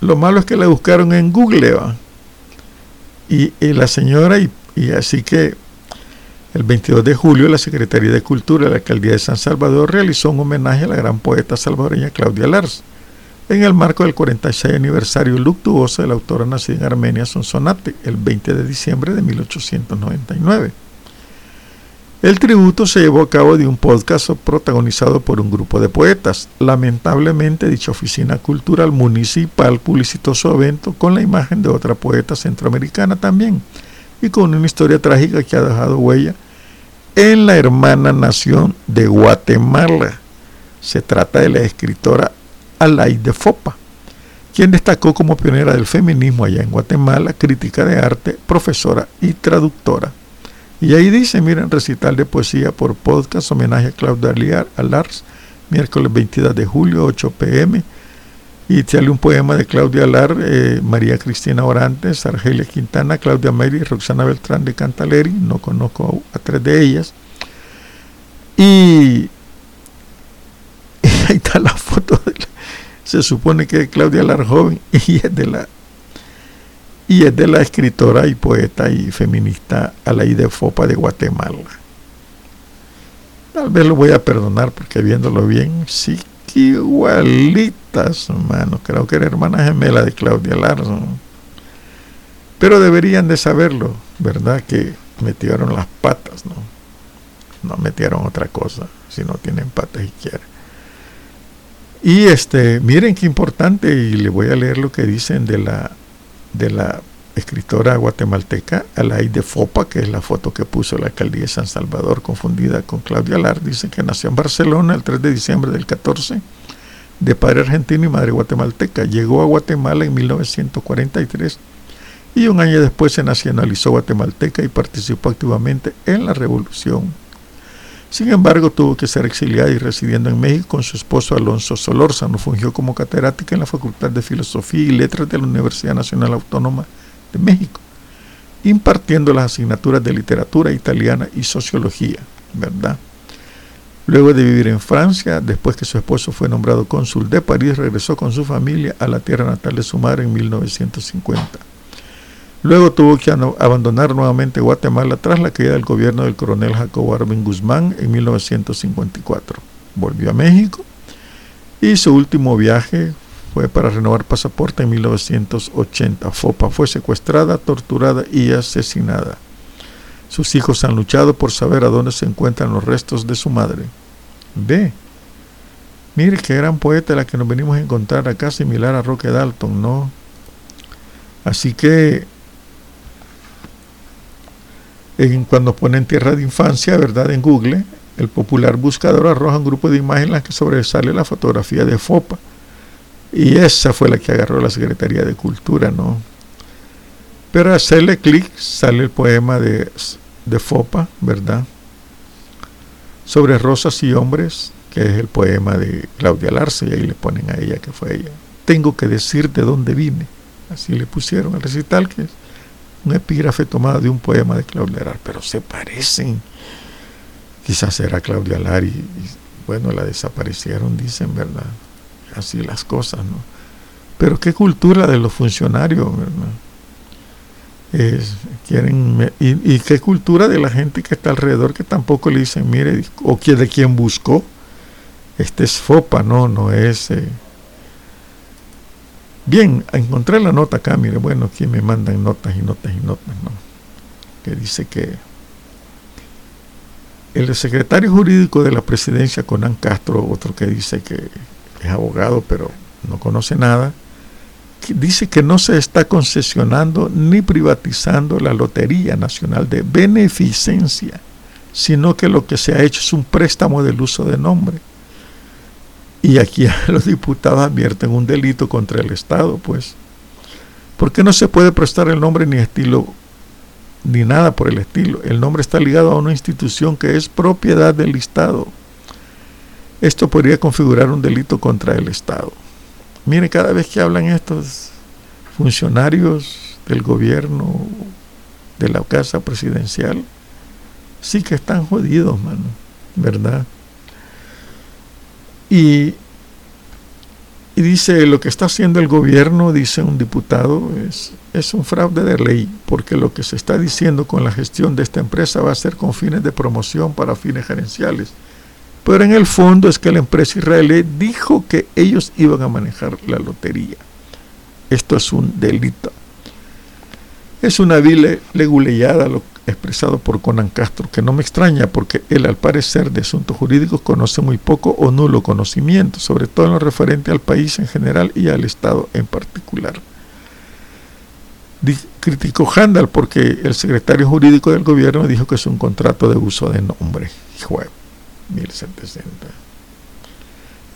[SPEAKER 2] Lo malo es que la buscaron en Google, Y, la señora, y, y así que el 22 de julio, la Secretaría de Cultura de la Alcaldía de San Salvador realizó un homenaje a la gran poeta salvadoreña Claudia Lars, en el marco del 46 aniversario luctuoso de la autora nacida en Armenia, Sonsonate, el 20 de diciembre de 1899. El tributo se llevó a cabo de un podcast protagonizado por un grupo de poetas. Lamentablemente, dicha oficina cultural municipal publicitó su evento con la imagen de otra poeta centroamericana también, y con una historia trágica que ha dejado huella en la hermana nación de Guatemala. Se trata de la escritora de Fopa, quien destacó como pionera del feminismo allá en Guatemala, crítica de arte, profesora y traductora. Y ahí dice, miren, recital de poesía por podcast, homenaje a Claudia Alars, miércoles 22 de julio, 8 pm, y sale un poema de Claudia Lar, eh, María Cristina Orantes, Argelia Quintana, Claudia y Roxana Beltrán de Cantaleri, no conozco a, tres de ellas. Y, ahí está la foto, se supone que es Claudia Lar joven y es de la y es de la escritora y poeta y feminista Alaide Fopa de Guatemala. Tal vez lo voy a perdonar porque viéndolo bien, sí igualitas, hermano. Creo que era hermana gemela de Claudia Larson. Pero deberían de saberlo, ¿verdad? Que metieron las patas, ¿no? No metieron otra cosa, si no tienen patas y quieren. Y este, miren qué importante, y le voy a leer lo que dicen de la, de la escritora guatemalteca, de Fopa, que es la foto que puso la alcaldía de San Salvador confundida con Claudia Lar, dice que nació en Barcelona el 3 de diciembre del 14, de padre argentino y madre guatemalteca. Llegó a Guatemala en 1943 y un año después se nacionalizó guatemalteca y participó activamente en la revolución. Sin embargo, tuvo que ser exiliada y residiendo en México con su esposo Alonso Solórzano. Fungió como catedrática en la Facultad de Filosofía y Letras de la Universidad Nacional Autónoma de México. impartiendo las asignaturas de literatura italiana y sociología. Luego de vivir en Francia, después que su esposo fue nombrado cónsul de París, regresó con su familia a la tierra natal de su madre en 1950. Luego tuvo que abandonar nuevamente Guatemala tras la caída del gobierno del coronel Jacobo Arben Guzmán en 1954. Volvió a México y su último viaje fue para renovar pasaporte en 1980. Fopa fue secuestrada, torturada y asesinada. Sus hijos han luchado por saber a dónde se encuentran los restos de su madre. Ve, mire qué gran poeta la que nos venimos a encontrar acá, similar a Roque Dalton, ¿no? Así que en, cuando ponen tierra de infancia, ¿verdad? En Google, el popular buscador arroja un grupo de imágenes en las que sobresale la fotografía de Fopa. Y esa fue la que agarró la Secretaría de Cultura, ¿no? Pero hacerle clic sale el poema de, Fopa, ¿verdad? Sobre rosas y hombres, que es el poema de Claudia Larce, y ahí le ponen a ella que fue ella. Tengo que decir de dónde vine. Así le pusieron al recital, que un epígrafe tomado de un poema de Claudia Lar, pero se parecen. Quizás era Claudia Lar y, bueno, la desaparecieron, dicen, ¿verdad? Así las cosas, ¿no? Pero qué cultura de los funcionarios, ¿verdad? quieren y, qué cultura de la gente que está alrededor que tampoco le dicen mire o que de quien buscó este es FOPA no no es eh, Bien, encontré la nota acá, mire, bueno, aquí me mandan notas y notas y notas, ¿no? Que dice que el secretario jurídico de la presidencia, Conan Castro, otro que dice que es abogado, pero no conoce nada, dice que no se está concesionando ni privatizando la Lotería Nacional de Beneficencia, sino que lo que se ha hecho es un préstamo del uso de nombre y aquí los diputados advierten un delito contra el Estado, pues. ¿Por qué no se puede prestar el nombre ni estilo, ni nada por el estilo? El nombre está ligado a una institución que es propiedad del Estado. Esto podría configurar un delito contra el Estado. Mire, cada vez que hablan estos funcionarios del gobierno, de la casa presidencial, sí que están jodidos, mano, ¿verdad? Y, dice, lo que está haciendo el gobierno, dice un diputado, es, es un fraude de ley, porque lo que se está diciendo con la gestión de esta empresa va a ser con fines de promoción para fines gerenciales. Pero en el fondo es que la empresa israelí dijo que ellos iban a manejar la lotería. Esto es un delito. Es una vil leguleyada lo expresado por Conan Castro, que no me extraña porque él al parecer de asuntos jurídicos conoce muy poco o nulo conocimiento, sobre todo en lo referente al país en general y al Estado en particular. criticó Handal porque el secretario jurídico del gobierno dijo que es un contrato de uso de nombre. Hijo 1760.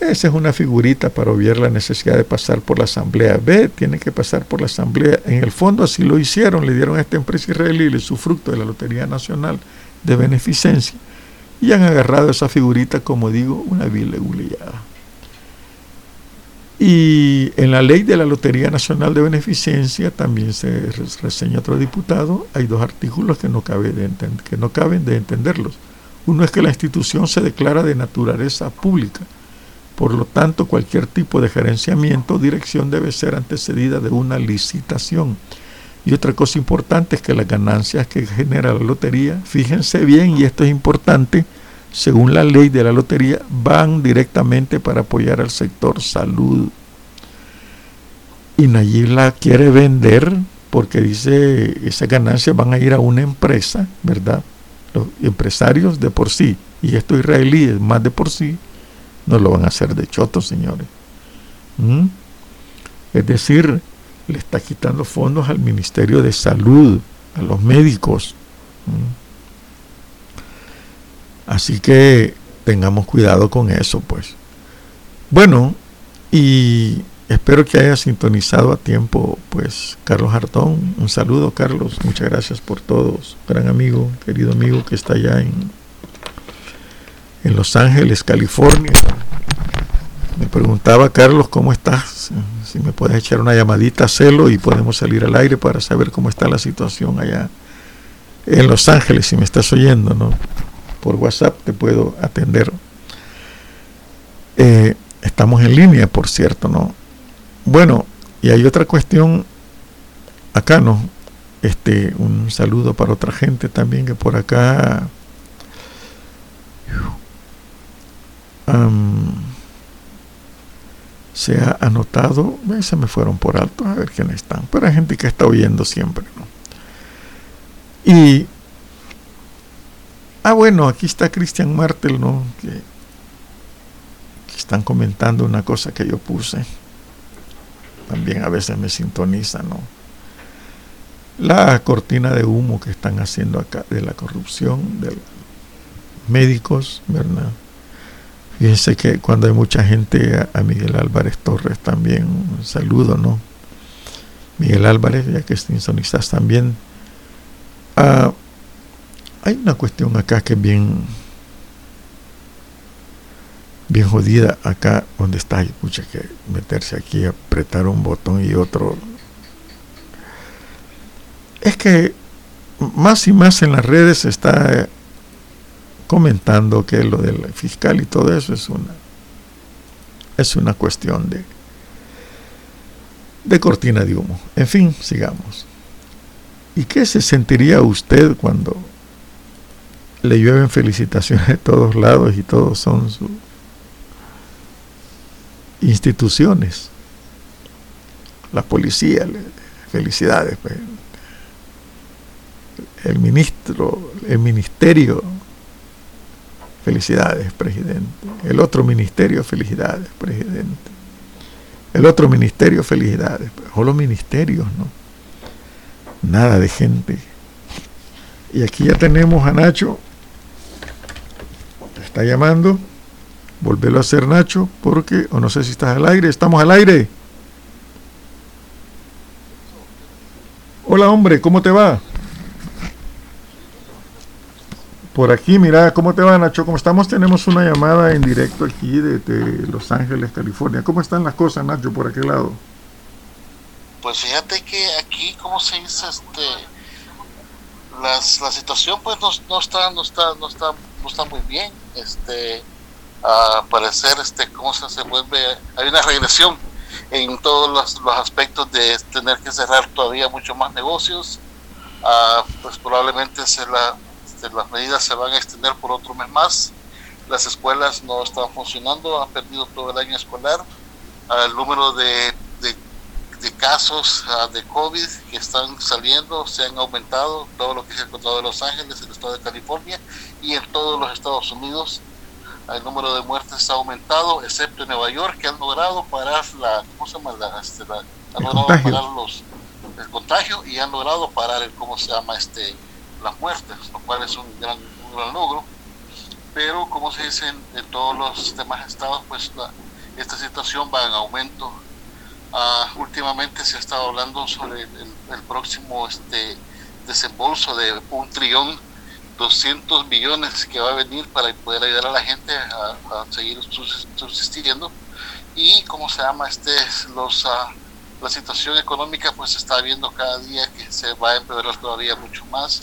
[SPEAKER 2] Esa es una figurita para obviar la necesidad de pasar por la asamblea. B tiene que pasar por la asamblea. En el fondo así lo hicieron, le dieron a esta empresa israelí su fruto de la Lotería Nacional de Beneficencia y han agarrado esa figurita, como digo, una vil legulillada. Y en la ley de la Lotería Nacional de Beneficencia también se reseña otro diputado, hay dos artículos que no, que no caben de entenderlos. Uno es que la institución se declara de naturaleza pública por lo tanto, cualquier tipo de gerenciamiento o dirección debe ser antecedida de una licitación. Y otra cosa importante es que las ganancias que genera la lotería, fíjense bien, y esto es importante, según la ley de la lotería, van directamente para apoyar al sector salud. Y Nayib la quiere vender porque dice esas ganancias van a ir a una empresa, ¿verdad? Los empresarios de por sí, y estos israelíes más de por sí, no lo van a hacer de choto, señores. ¿Mm? Es decir, le está quitando fondos al Ministerio de Salud, a los médicos. ¿Mm? Así que tengamos cuidado con eso, pues. Bueno, y espero que haya sintonizado a tiempo, pues, Carlos Hartón. Un saludo, Carlos. Muchas gracias por todos. Gran amigo, querido amigo que está allá en en Los Ángeles, California. Me preguntaba Carlos, ¿cómo estás? Si me puedes echar una llamadita, celo y podemos salir al aire para saber cómo está la situación allá en Los Ángeles, si me estás oyendo, ¿no? Por WhatsApp te puedo atender. Eh, estamos en línea, por cierto, ¿no? Bueno, y hay otra cuestión acá, ¿no? Este, un saludo para otra gente también que por acá se ha anotado, se me fueron por alto, a ver quiénes están, pero hay gente que está oyendo siempre, ¿no? Y, ah bueno, aquí está Cristian Martel, ¿no? Que están comentando una cosa que yo puse, también a veces me sintoniza, ¿no? La cortina de humo que están haciendo acá de la corrupción de médicos, ¿verdad? Fíjense que cuando hay mucha gente, a, Miguel Álvarez Torres también, un saludo, ¿no? Miguel Álvarez, ya que sintonizas también. Ah, hay una cuestión acá que es bien, bien jodida acá donde está. Hay mucha que meterse aquí, apretar un botón y otro. Es que más y más en las redes está comentando que lo del fiscal y todo eso es una es una cuestión de de cortina de humo. En fin, sigamos. ¿Y qué se sentiría usted cuando le llueven felicitaciones de todos lados y todos son sus instituciones? La policía, felicidades. Pues. El ministro, el ministerio Felicidades, presidente. El otro ministerio, felicidades, presidente. El otro ministerio, felicidades. Solo ministerios, ¿no? Nada de gente. Y aquí ya tenemos a Nacho. Te está llamando. Volvelo a hacer, Nacho, porque, o no sé si estás al aire. Estamos al aire. Hola, hombre, ¿cómo te va? Por aquí, mira, ¿cómo te va Nacho? ¿Cómo estamos? Tenemos una llamada en directo aquí de, Los Ángeles, California. ¿Cómo están las cosas, Nacho, por aquel lado?
[SPEAKER 3] Pues fíjate que aquí, ¿cómo se dice? Este, la situación pues no, no, está, no, está, no, está, no está muy bien. Este, a parecer, este, ¿cómo se, se vuelve? Hay una regresión en todos los, los aspectos de tener que cerrar todavía mucho más negocios. Ah, pues probablemente se la este, las medidas se van a extender por otro mes más. Las escuelas no están funcionando, han perdido todo el año escolar. El número de, de, casos ah, de COVID que están saliendo se han aumentado, todo lo que es el condado de Los Ángeles, el estado de California y en todos los Estados Unidos. El número de muertes ha aumentado, excepto en Nueva York, que han logrado parar la, ¿cómo se llama? Este, han logrado parar los, el contagio y han logrado parar el, ¿cómo se llama? Este, las muertes, lo cual es un gran, logro. Pero, como se dice en, todos los demás estados, pues esta situación va en aumento. Ah, últimamente se ha estado hablando sobre el, próximo este, desembolso de un trillón 200 millones que va a venir para poder ayudar a la gente a, seguir subsistiendo y como se llama este los uh, la situación económica pues se está viendo cada día que se va a empeorar todavía mucho más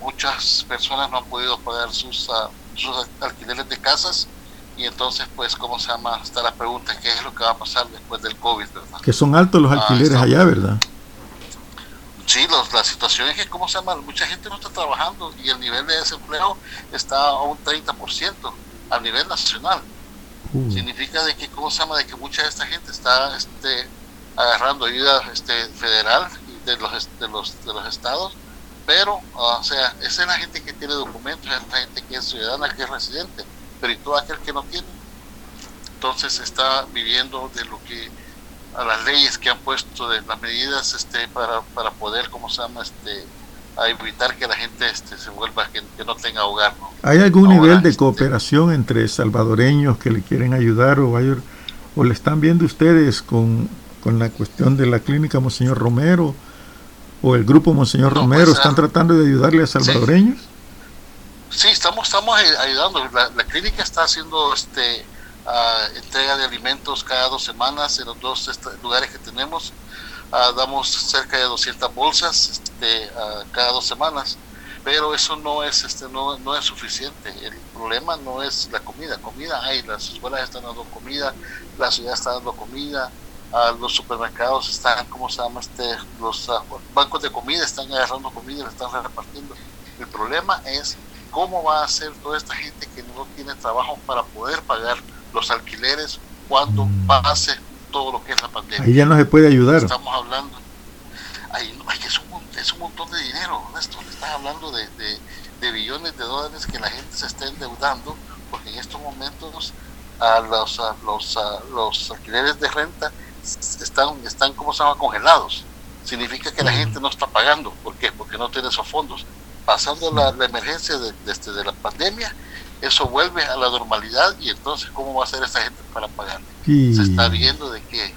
[SPEAKER 3] muchas personas no han podido pagar sus, sus alquileres de casas. Y entonces pues cómo se llama está la pregunta qué es lo que va a pasar después del COVID ¿verdad?
[SPEAKER 2] que son altos los ah, alquileres allá verdad
[SPEAKER 3] sí los, la situación es que cómo se llama mucha gente no está trabajando y el nivel de desempleo está a un 30% a nivel nacional. Uh. significa de que cómo se llama de que mucha de esta gente está este agarrando ayuda este federal de los de los de los estados pero, o sea, esa es la gente que tiene documentos, es la gente que es ciudadana, que es residente, pero y todo aquel que no tiene, entonces está viviendo de lo que a las leyes que han puesto de las medidas este para, para poder cómo se llama este a evitar que la gente este se vuelva que, no tenga hogar
[SPEAKER 2] hay algún nivel de este, cooperación entre salvadoreños que le quieren ayudar o o le están viendo ustedes con, con la cuestión de la clínica Monseñor Romero o el grupo Monseñor Romero pues, están ah, tratando de ayudarle a salvadoreños?
[SPEAKER 3] Sí, estamos, estamos ayudando. La, clínica está haciendo este entrega de alimentos cada dos semanas en los dos lugares que tenemos. damos cerca de 200 bolsas este, cada dos semanas pero eso no es este no, no es suficiente el problema no es la comida comida hay las escuelas están dando comida la ciudad está dando comida los supermercados están cómo se llama este los ah, bancos de comida están agarrando comida y la están repartiendo. El problema es cómo va a ser toda esta gente que no tiene trabajo para poder pagar los alquileres cuando mm. pase todo lo que es la pandemia.
[SPEAKER 2] Ahí ya no se puede ayudar.
[SPEAKER 3] Estamos hablando ahí, es, un, es un montón de dinero esto estás hablando de, de, billones de dólares que la gente se está endeudando porque en estos momentos a los, a los, a los alquileres de renta están, están como se llama? congelados significa que la gente no está pagando ¿por qué? porque no tiene esos fondos pasando la, emergencia de, de, este, de, la pandemia eso vuelve a la normalidad y entonces cómo va a ser esa gente para pagar se está viendo de que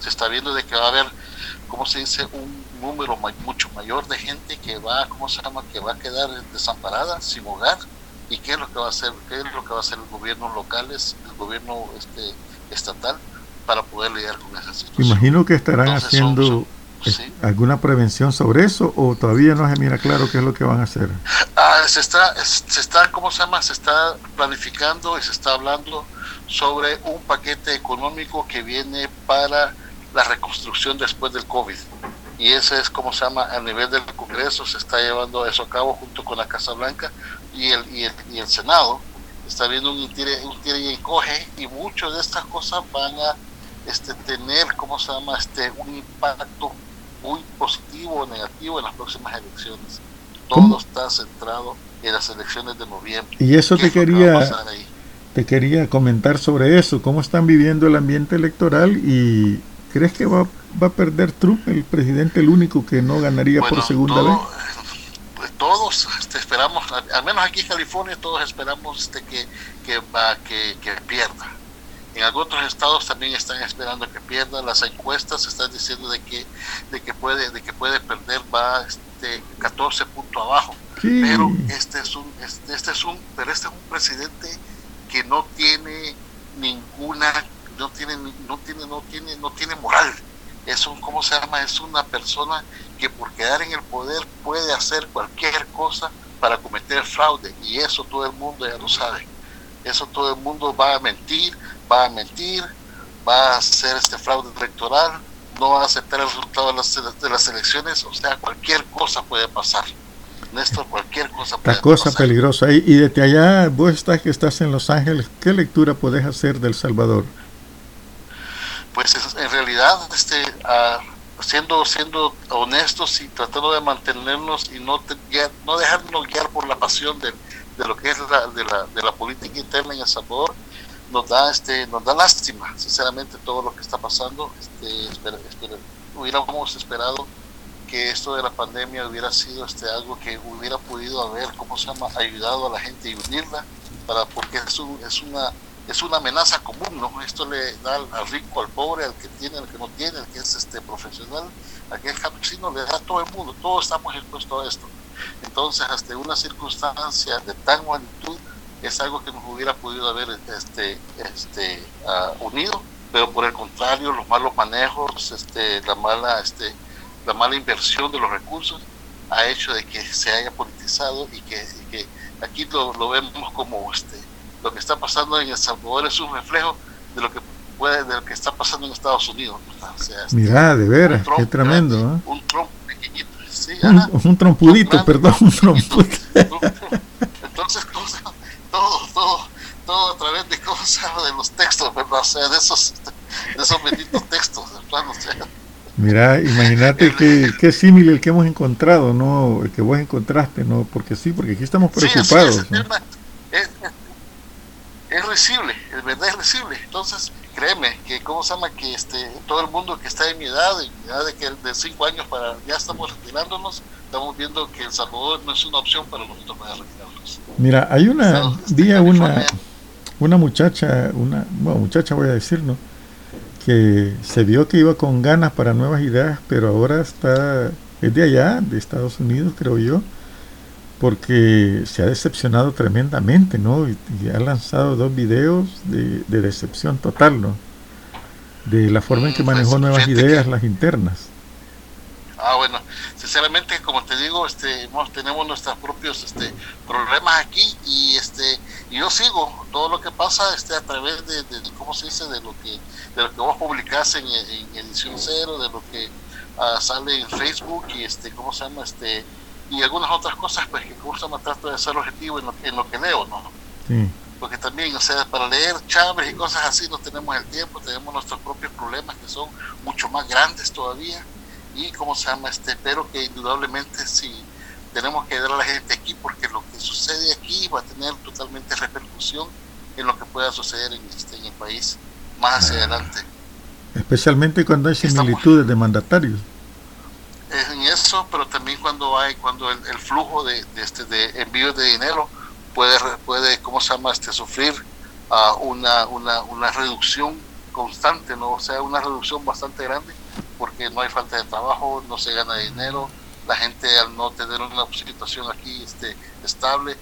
[SPEAKER 3] se está viendo de que va a haber como se dice un número mucho mayor de gente que va, ¿cómo se llama?, que va a quedar desamparada, sin hogar. ¿Y qué es lo que va a hacer? ¿Qué es lo que va a hacer el gobierno locales, el gobierno este, estatal para poder lidiar con esa situación?
[SPEAKER 2] Imagino que estarán haciendo alguna prevención sobre eso o todavía no se mira claro qué es lo que van a hacer.
[SPEAKER 3] Ah, se está, se está, ¿cómo se llama? Se está planificando y se está hablando sobre un paquete económico que viene para la reconstrucción después del COVID y ese es como se llama a nivel del Congreso, se está llevando eso a cabo junto con la Casa Blanca y el, y el, y el Senado. Está viendo un tire, un tire y coge y muchas de estas cosas van a este, tener, como se llama?, este, un impacto muy positivo o negativo en las próximas elecciones. Todo está centrado en las elecciones de noviembre.
[SPEAKER 2] Y eso te quería, te quería comentar sobre eso, cómo están viviendo el ambiente electoral y crees que va va a perder Trump, el presidente, el único que no ganaría por segunda vez?
[SPEAKER 3] Pues todos este, esperamos, al menos aquí en California, todos esperamos este, que, que, va, que, que pierda. En algunos estados también están esperando que pierda. Las encuestas están diciendo de que, de que puede, de que puede perder, va este, 14 puntos abajo. Pero este es un, este, este, es un, pero este es un presidente que no tiene ninguna, no tiene, no tiene, no tiene, no tiene moral es un, ¿cómo se llama? Es una persona que por quedar en el poder puede hacer cualquier cosa para cometer fraude y eso todo el mundo ya lo sabe. Eso todo el mundo va a mentir, va a mentir, va a hacer este fraude electoral, no va a aceptar el resultado de las, de las elecciones, o sea, cualquier cosa puede pasar. Néstor, cualquier cosa puede
[SPEAKER 2] La cosa peligrosa. Y, y desde allá, vos estás que estás en Los Ángeles, ¿qué lectura podés hacer del Salvador?
[SPEAKER 3] pues en realidad este uh, siendo siendo honestos y tratando de mantenernos y no no dejarnos guiar por la pasión de, de lo que es la, de, la, de la política interna en El Salvador nos da este nos da lástima sinceramente todo lo que está pasando este hubiéramos esperado que esto de la pandemia hubiera sido este algo que hubiera podido haber cómo se llama ayudado a la gente y unirla para porque es, es una es una amenaza común, ¿no? Esto le da al, rico, al pobre, al que tiene, al que no tiene, al que es este profesional, al que es campesino, le da a todo el mundo, todos estamos expuestos a esto. Entonces, hasta una circunstancia de tan magnitud es algo que nos hubiera podido haber este, este, uh, unido, pero por el contrario, los malos manejos, este, la mala, este, la mala inversión de los recursos ha hecho de que se haya politizado y que, y que aquí lo, lo vemos como este lo que está pasando en El Salvador es un reflejo de lo que puede, de lo que está pasando en Estados Unidos.
[SPEAKER 2] Este, Mira, de veras, qué tremendo. ¿eh?
[SPEAKER 3] Un Trump pequeñito.
[SPEAKER 2] un, trompudito, perdón, un trompudito.
[SPEAKER 3] Entonces, todo, todo, todo a través de cosas, de los textos, ¿verdad? O sea, de esos, de esos benditos textos,
[SPEAKER 2] Mira, imagínate qué, qué símil el que hemos encontrado, ¿no? El que vos encontraste, ¿no? Porque sí, porque aquí estamos preocupados. Sí,
[SPEAKER 3] es, es recible, es verdad es recible. Entonces, créeme que, ¿cómo se llama? Que este, todo el mundo que está en mi edad, en mi edad de que de cinco años para ya estamos retirándonos, estamos viendo que El Salvador no es una opción para nosotros para retirarnos.
[SPEAKER 2] Mira, hay una, día una, una muchacha, una, bueno, muchacha voy a decir, ¿no? Que se vio que iba con ganas para nuevas ideas, pero ahora está, es de allá, de Estados Unidos, creo yo porque se ha decepcionado tremendamente, ¿no? Y, ha lanzado dos videos de, decepción total, ¿no? De la forma en que mm, manejó pues, nuevas ideas, las internas.
[SPEAKER 3] Ah, bueno, sinceramente, como te digo, este, tenemos nuestros propios este, problemas aquí y este, y yo sigo todo lo que pasa este, a través de, ¿cómo se dice? De lo que, de lo que vos publicás en, edición cero, de lo que ah, sale en Facebook y este, ¿cómo se llama? Este, y algunas otras cosas, pues que como se llama, trato de ser objetivo en lo, en lo que leo, ¿no? Porque también, o sea, para leer chaves y cosas así no tenemos el tiempo, tenemos nuestros propios problemas que son mucho más grandes todavía. Y cómo se llama este pero que indudablemente si tenemos que ayudar a la gente aquí porque lo que sucede aquí va a tener totalmente repercusión en lo que pueda suceder en, este, en el país más hacia adelante.
[SPEAKER 2] Especialmente cuando hay similitudes de mandatarios
[SPEAKER 3] en eso pero también cuando hay cuando el, flujo de, este de envío de dinero puede puede cómo se llama este sufrir uh, una, una, una reducción constante no o sea una reducción bastante grande porque no hay falta de trabajo, no se gana dinero, la gente al no tener una situación aquí este, estable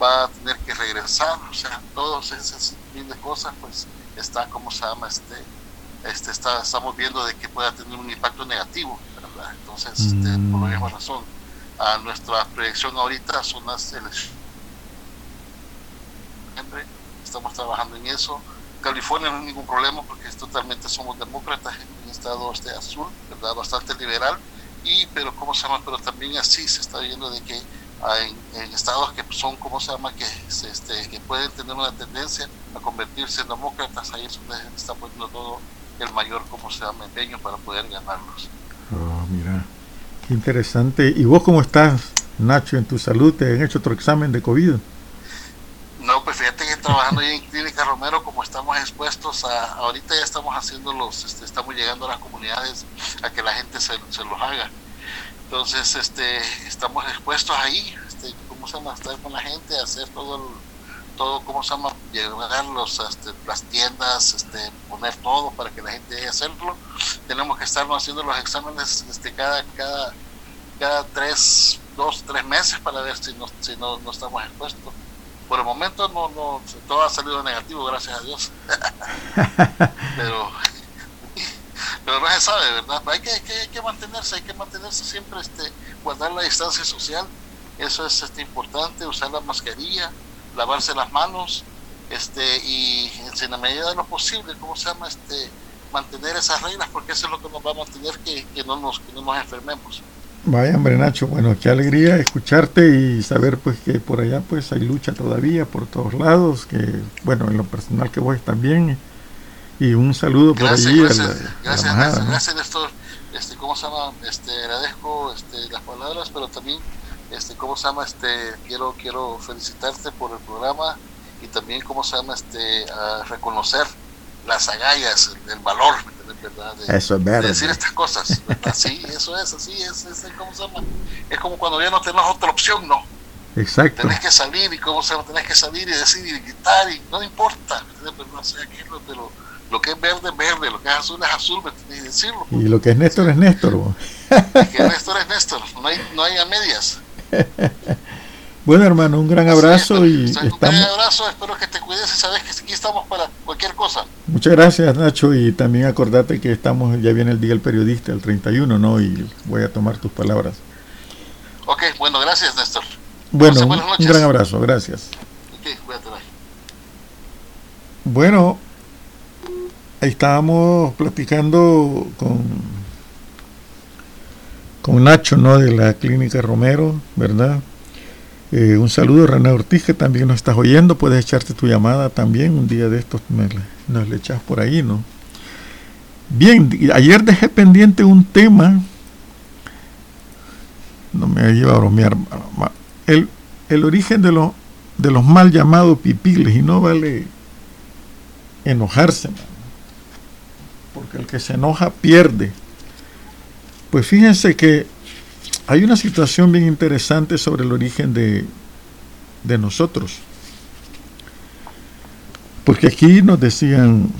[SPEAKER 3] va a tener que regresar, o sea, todas esas mil de cosas, pues está, como se llama, este, este está, estamos viendo de que pueda tener un impacto negativo, ¿verdad? Entonces, este, por la misma razón, a nuestra proyección ahorita son las elecciones. Estamos trabajando en eso California no hay ningún problema porque totalmente somos demócratas en un estado este azul, ¿verdad? Bastante liberal, y pero ¿cómo se llama? Pero también así se está viendo de que en, estados que son, ¿cómo se llama? Que, este, que pueden tener una tendencia a convertirse en demócratas, ahí es donde se está poniendo todo el mayor, ¿cómo se llama? Empeño para poder ganarlos.
[SPEAKER 2] Mira, qué interesante. ¿Y vos cómo estás, Nacho, en tu salud? ¿Te han hecho otro examen de COVID?
[SPEAKER 3] No, pues fíjate que trabajando ahí en Clínica Romero, como estamos expuestos a, ahorita ya estamos haciendo los, este, estamos llegando a las comunidades a que la gente se, se los haga. Entonces, este, estamos expuestos ahí, este, ¿cómo se llama? Estar con la gente, hacer todo el, todo, ¿cómo se llama? Llegar los, este, las tiendas, este, poner todo para que la gente a hacerlo. Tenemos que estarnos haciendo los exámenes este, cada, cada, cada tres, dos, tres meses para ver si no, si no, no estamos expuestos por el momento no, no, todo ha salido negativo, gracias a Dios. pero, pero no se sabe, ¿verdad? Hay que, hay que mantenerse, hay que mantenerse siempre, este, guardar la distancia social, eso es este, importante, usar la mascarilla, lavarse las manos, este, y en la medida de lo posible, ¿cómo se llama? Este, mantener esas reglas, porque eso es lo que nos va a mantener que, que no nos, que no nos enfermemos.
[SPEAKER 2] Vaya, hombre Nacho, bueno, qué alegría escucharte y saber pues que por allá pues hay lucha todavía por todos lados, que bueno, en lo personal que voy también y un saludo por allí.
[SPEAKER 3] Gracias, gracias, gracias, gracias, Néstor. Este, ¿cómo se llama? Este, agradezco este, las palabras, pero también, este, ¿cómo se llama? Este, quiero, quiero felicitarte por el programa y también, ¿cómo se llama? Este, a reconocer las agallas, el, valor, ¿verdad? De,
[SPEAKER 2] eso es verdad.
[SPEAKER 3] decir estas cosas, Sí, eso es, así es, es, ¿cómo se llama? Es como cuando ya no tenés otra opción, ¿no?
[SPEAKER 2] Exacto.
[SPEAKER 3] Tenés que salir y cómo se llama, tenés que salir y decir y gritar y no importa, pero no sé qué pero lo que es verde es verde, lo que es azul es azul, que decirlo.
[SPEAKER 2] Y lo que es Néstor es Néstor.
[SPEAKER 3] que Néstor es Néstor, no hay, no hay a medias.
[SPEAKER 2] Bueno, hermano, un gran abrazo y estamos... Un gran
[SPEAKER 3] abrazo, espero que te cuides y sabes que aquí estamos para cualquier cosa.
[SPEAKER 2] Muchas gracias, Nacho, y también acordate que estamos, ya viene el Día del Periodista, el 31, ¿no? Y voy a tomar tus palabras.
[SPEAKER 3] Ok, bueno, gracias, Néstor.
[SPEAKER 2] Bueno, un, gran abrazo, gracias.
[SPEAKER 3] Cuídate,
[SPEAKER 2] Bueno, ahí estábamos platicando con, con Nacho, ¿no? De la Clínica Romero, ¿verdad? Eh, un saludo, René Ortiz, que también nos estás oyendo. Puedes echarte tu llamada también. Un día de estos nos le echas por ahí, ¿no? Bien, ayer dejé pendiente un tema. No me iba a bromear. El, el origen de los mal llamados pipiles. Y no vale enojarse, porque el que se enoja pierde. Pues fíjense que hay una situación bien interesante sobre el origen de, de nosotros. Porque aquí nos decían,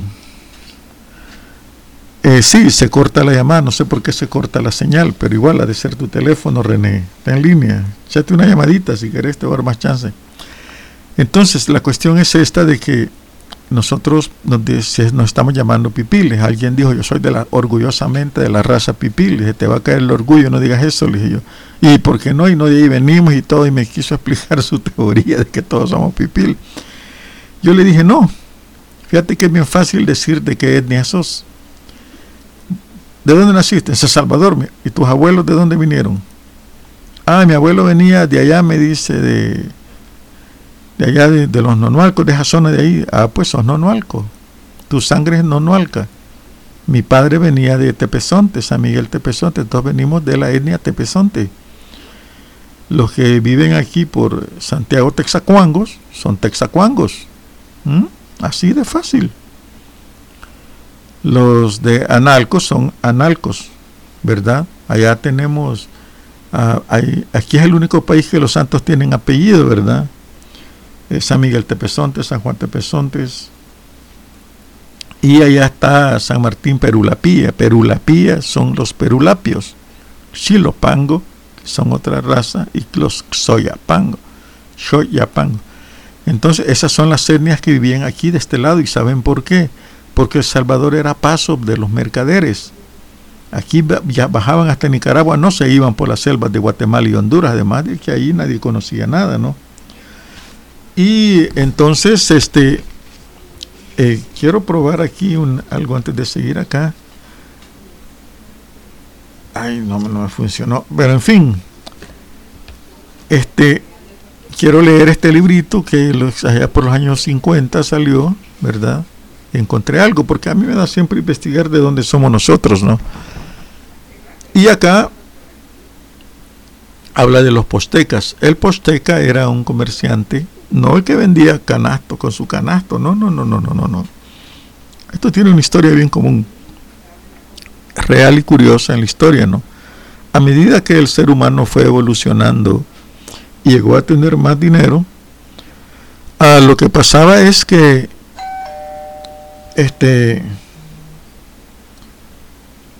[SPEAKER 2] Eh, sí, se corta la llamada, no sé por qué se corta la señal, pero igual ha de ser tu teléfono, René. Está en línea. Échate una llamadita si querés, te va a dar más chance. Entonces, la cuestión es esta de que nosotros nos, nos estamos llamando pipiles. Alguien dijo, yo soy de la, orgullosamente de la raza pipiles, te va a caer el orgullo, no digas eso, le dije yo. ¿Y por qué no? Y no de ahí venimos y todo, y me quiso explicar su teoría de que todos somos pipiles. Yo le dije, no, fíjate que es bien fácil decir de qué etnia sos. ¿De dónde naciste? En San Salvador. ¿Y tus abuelos de dónde vinieron? Ah, mi abuelo venía de allá, me dice, de, de allá de, los nonualcos, de esa zona de ahí. Ah, pues sos nonualco. Tu sangre es nonualca. Mi padre venía de Tepezonte, San Miguel Tepezonte, entonces venimos de la etnia Tepezonte. Los que viven aquí por Santiago Texacuangos son texacuangos. Así de fácil. Los de Analcos son analcos, ¿verdad? Allá tenemos, ah, aquí es el único país que los santos tienen apellido, ¿verdad? Eh, San Miguel Tepezonte, San Juan Tepezontes. Y allá está San Martín Perulapía. Perulapía son los perulapios. Chilopango, que son otra raza, y los Xoyapango. Xoyapango. Entonces, esas son las etnias que vivían aquí de este lado. ¿Y saben por qué? porque El Salvador era paso de los mercaderes. Aquí ya bajaban hasta Nicaragua, no se iban por las selvas de Guatemala y Honduras, además de que ahí nadie conocía nada, ¿no? Y entonces, este, eh, quiero probar aquí un, algo antes de seguir acá. Ay, no, no me funcionó. Pero en fin, este, quiero leer este librito que allá por los años 50 salió, ¿verdad? encontré algo, porque a mí me da siempre investigar de dónde somos nosotros, ¿no? Y acá habla de los postecas. El posteca era un comerciante, no el que vendía canasto con su canasto, no, no, no, no, no, no, no. Esto tiene una historia bien común, real y curiosa en la historia, ¿no? A medida que el ser humano fue evolucionando y llegó a tener más dinero, a lo que pasaba es que este,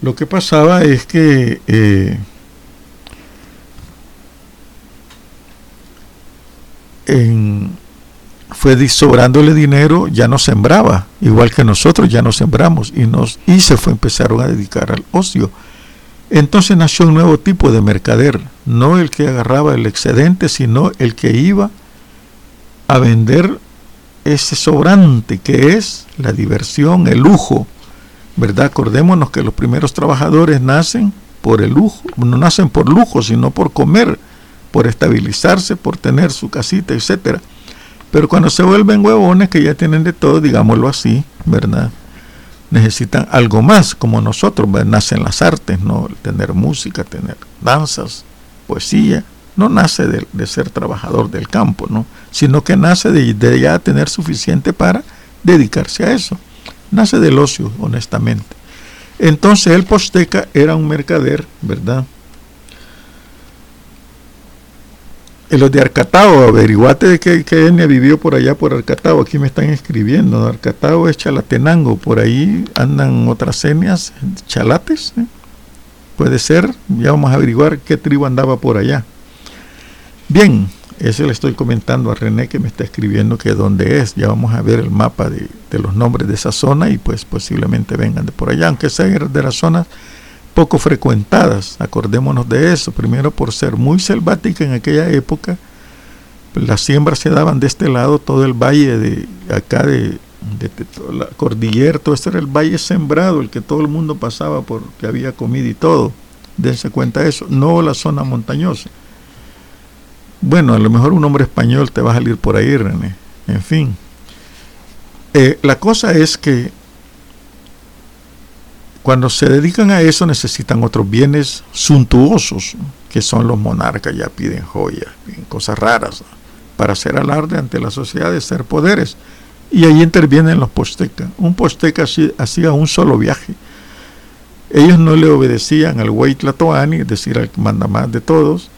[SPEAKER 2] lo que pasaba es que eh, fue sobrándole dinero, ya no sembraba, igual que nosotros ya no sembramos y, nos, y se fue, empezaron a dedicar al ocio. Entonces nació un nuevo tipo de mercader, no el que agarraba el excedente, sino el que iba a vender ese sobrante que es la diversión, el lujo, ¿verdad? Acordémonos que los primeros trabajadores nacen por el lujo, no nacen por lujo, sino por comer, por estabilizarse, por tener su casita, etcétera. Pero cuando se vuelven huevones que ya tienen de todo, digámoslo así, ¿verdad? Necesitan algo más, como nosotros, nacen las artes, ¿no? Tener música, tener danzas, poesía, no nace de, ser trabajador del campo, ¿no? sino que nace de, ya tener suficiente para dedicarse a eso. Nace del ocio, honestamente. Entonces el posteca era un mercader, ¿verdad? En los de Arcatao, averiguate qué, qué etnia vivió por allá por Arcatao. Aquí me están escribiendo. Arcatao es Chalatenango. Por ahí andan otras etnias, chalates. ¿eh? Puede ser. Ya vamos a averiguar qué tribu andaba por allá. Bien, eso le estoy comentando a René que me está escribiendo que dónde es. Ya vamos a ver el mapa de, los nombres de esa zona y pues posiblemente vengan de por allá, aunque sean de las zonas poco frecuentadas. Acordémonos de eso. Primero por ser muy selvática en aquella época. las siembras se daban de este lado, todo el valle de acá de, la cordillera, todo este era el valle sembrado, el que todo el mundo pasaba porque había comida y todo. Dense cuenta de eso, no la zona montañosa. Bueno, a lo mejor un hombre español te va a salir por ahí, René. En fin. Eh, la cosa es que cuando se dedican a eso necesitan otros bienes suntuosos, que son los monarcas, ya piden joyas, piden cosas raras, para hacer alarde ante la sociedad de ser poderes. Y ahí intervienen los postecas. Un posteca hacía un solo viaje. Ellos no le obedecían al güey Tlatoani, es decir, al que manda más de todos,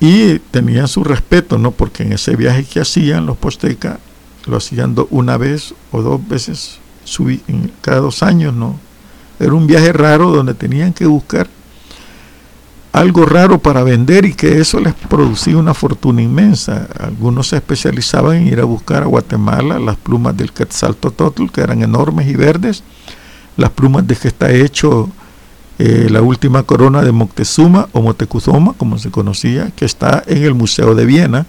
[SPEAKER 2] y tenían su respeto, ¿no? Porque en ese viaje que hacían los postecas, lo hacían una vez o dos veces, cada dos años, ¿no? Era un viaje raro donde tenían que buscar algo raro para vender y que eso les producía una fortuna inmensa. Algunos se especializaban en ir a buscar a Guatemala las plumas del Quetzaltotl, que eran enormes y verdes, las plumas de que está hecho eh, la última corona de Moctezuma o Motecuzoma, como se conocía, que está en el Museo de Viena.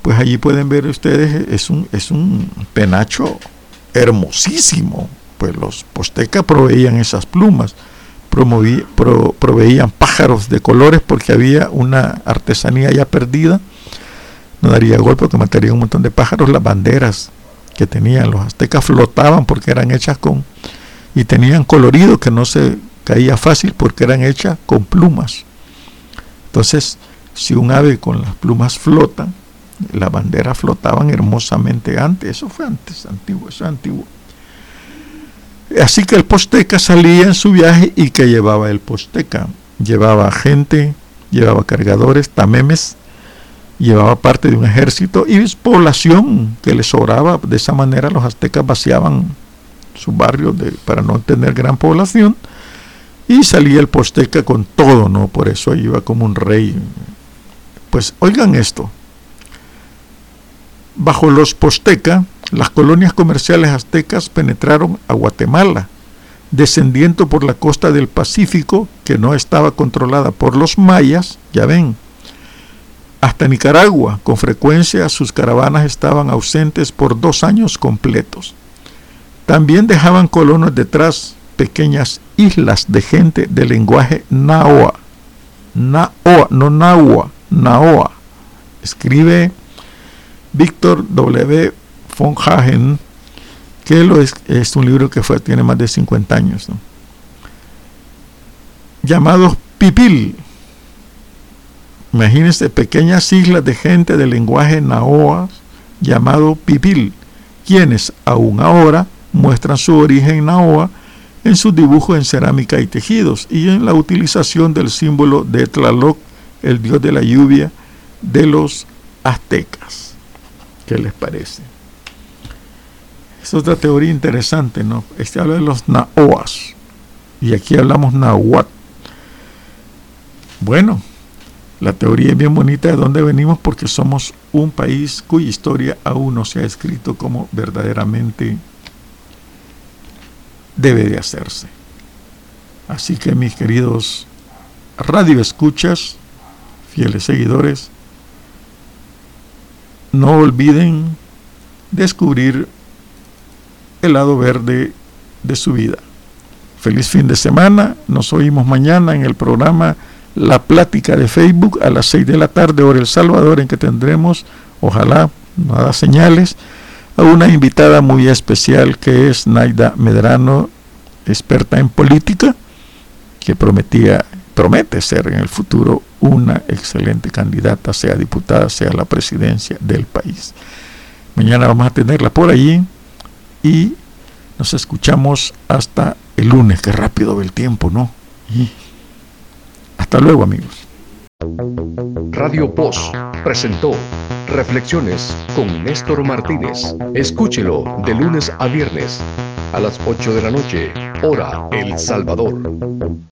[SPEAKER 2] Pues allí pueden ver ustedes, es un, es un penacho hermosísimo. Pues los postecas proveían esas plumas proveían pájaros de colores porque había una artesanía ya perdida. No daría golpe porque mataría un montón de pájaros. Las banderas que tenían los aztecas flotaban porque eran hechas con y tenían colorido que no se caía fácil porque eran hechas con plumas. Entonces, si un ave con las plumas flota, las banderas flotaban hermosamente antes. Eso fue antes, antiguo, eso es antiguo. Así que el posteca salía en su viaje y que llevaba el posteca. Llevaba gente, llevaba cargadores, tamemes, llevaba parte de un ejército y población que le sobraba. De esa manera los aztecas vaciaban sus barrios para no tener gran población y salía el posteca con todo, ¿no? Por eso iba como un rey. Pues oigan esto. Bajo los posteca las colonias comerciales aztecas penetraron a Guatemala, descendiendo por la costa del Pacífico, que no estaba controlada por los mayas, ya ven, hasta Nicaragua. Con frecuencia sus caravanas estaban ausentes por dos años completos. También dejaban colonos detrás pequeñas islas de gente de lenguaje naoa. Naoa, no nahua, naoa. Escribe Víctor W von Hagen, que es, un libro que fue, tiene más de 50 años, llamados Pipil. Imagínense pequeñas islas de gente de lenguaje naoa llamado Pipil, quienes aún ahora muestran su origen naoa en sus dibujos en cerámica y tejidos y en la utilización del símbolo de Tlaloc, el dios de la lluvia de los aztecas. ¿Qué les parece? Es otra teoría interesante, ¿no? Este habla de los naoas. Y aquí hablamos nahuatl. Bueno, la teoría es bien bonita de dónde venimos porque somos un país cuya historia aún no se ha escrito como verdaderamente debe de hacerse. Así que mis queridos radio escuchas, fieles seguidores, no olviden descubrir el lado verde de su vida. Feliz fin de semana, nos oímos mañana en el programa La Plática de Facebook a las 6 de la tarde, hora El Salvador, en que tendremos, ojalá, nada señales, a una invitada muy especial que es Naida Medrano, experta en política, que prometía, promete ser en el futuro una excelente candidata, sea diputada, sea la presidencia del país. Mañana vamos a tenerla por allí y nos escuchamos hasta el lunes. Qué rápido ve el tiempo, ¿no? hasta luego, amigos.
[SPEAKER 1] Radio Post presentó Reflexiones con Néstor Martínez. Escúchelo de lunes a viernes a las 8 de la noche, hora El Salvador.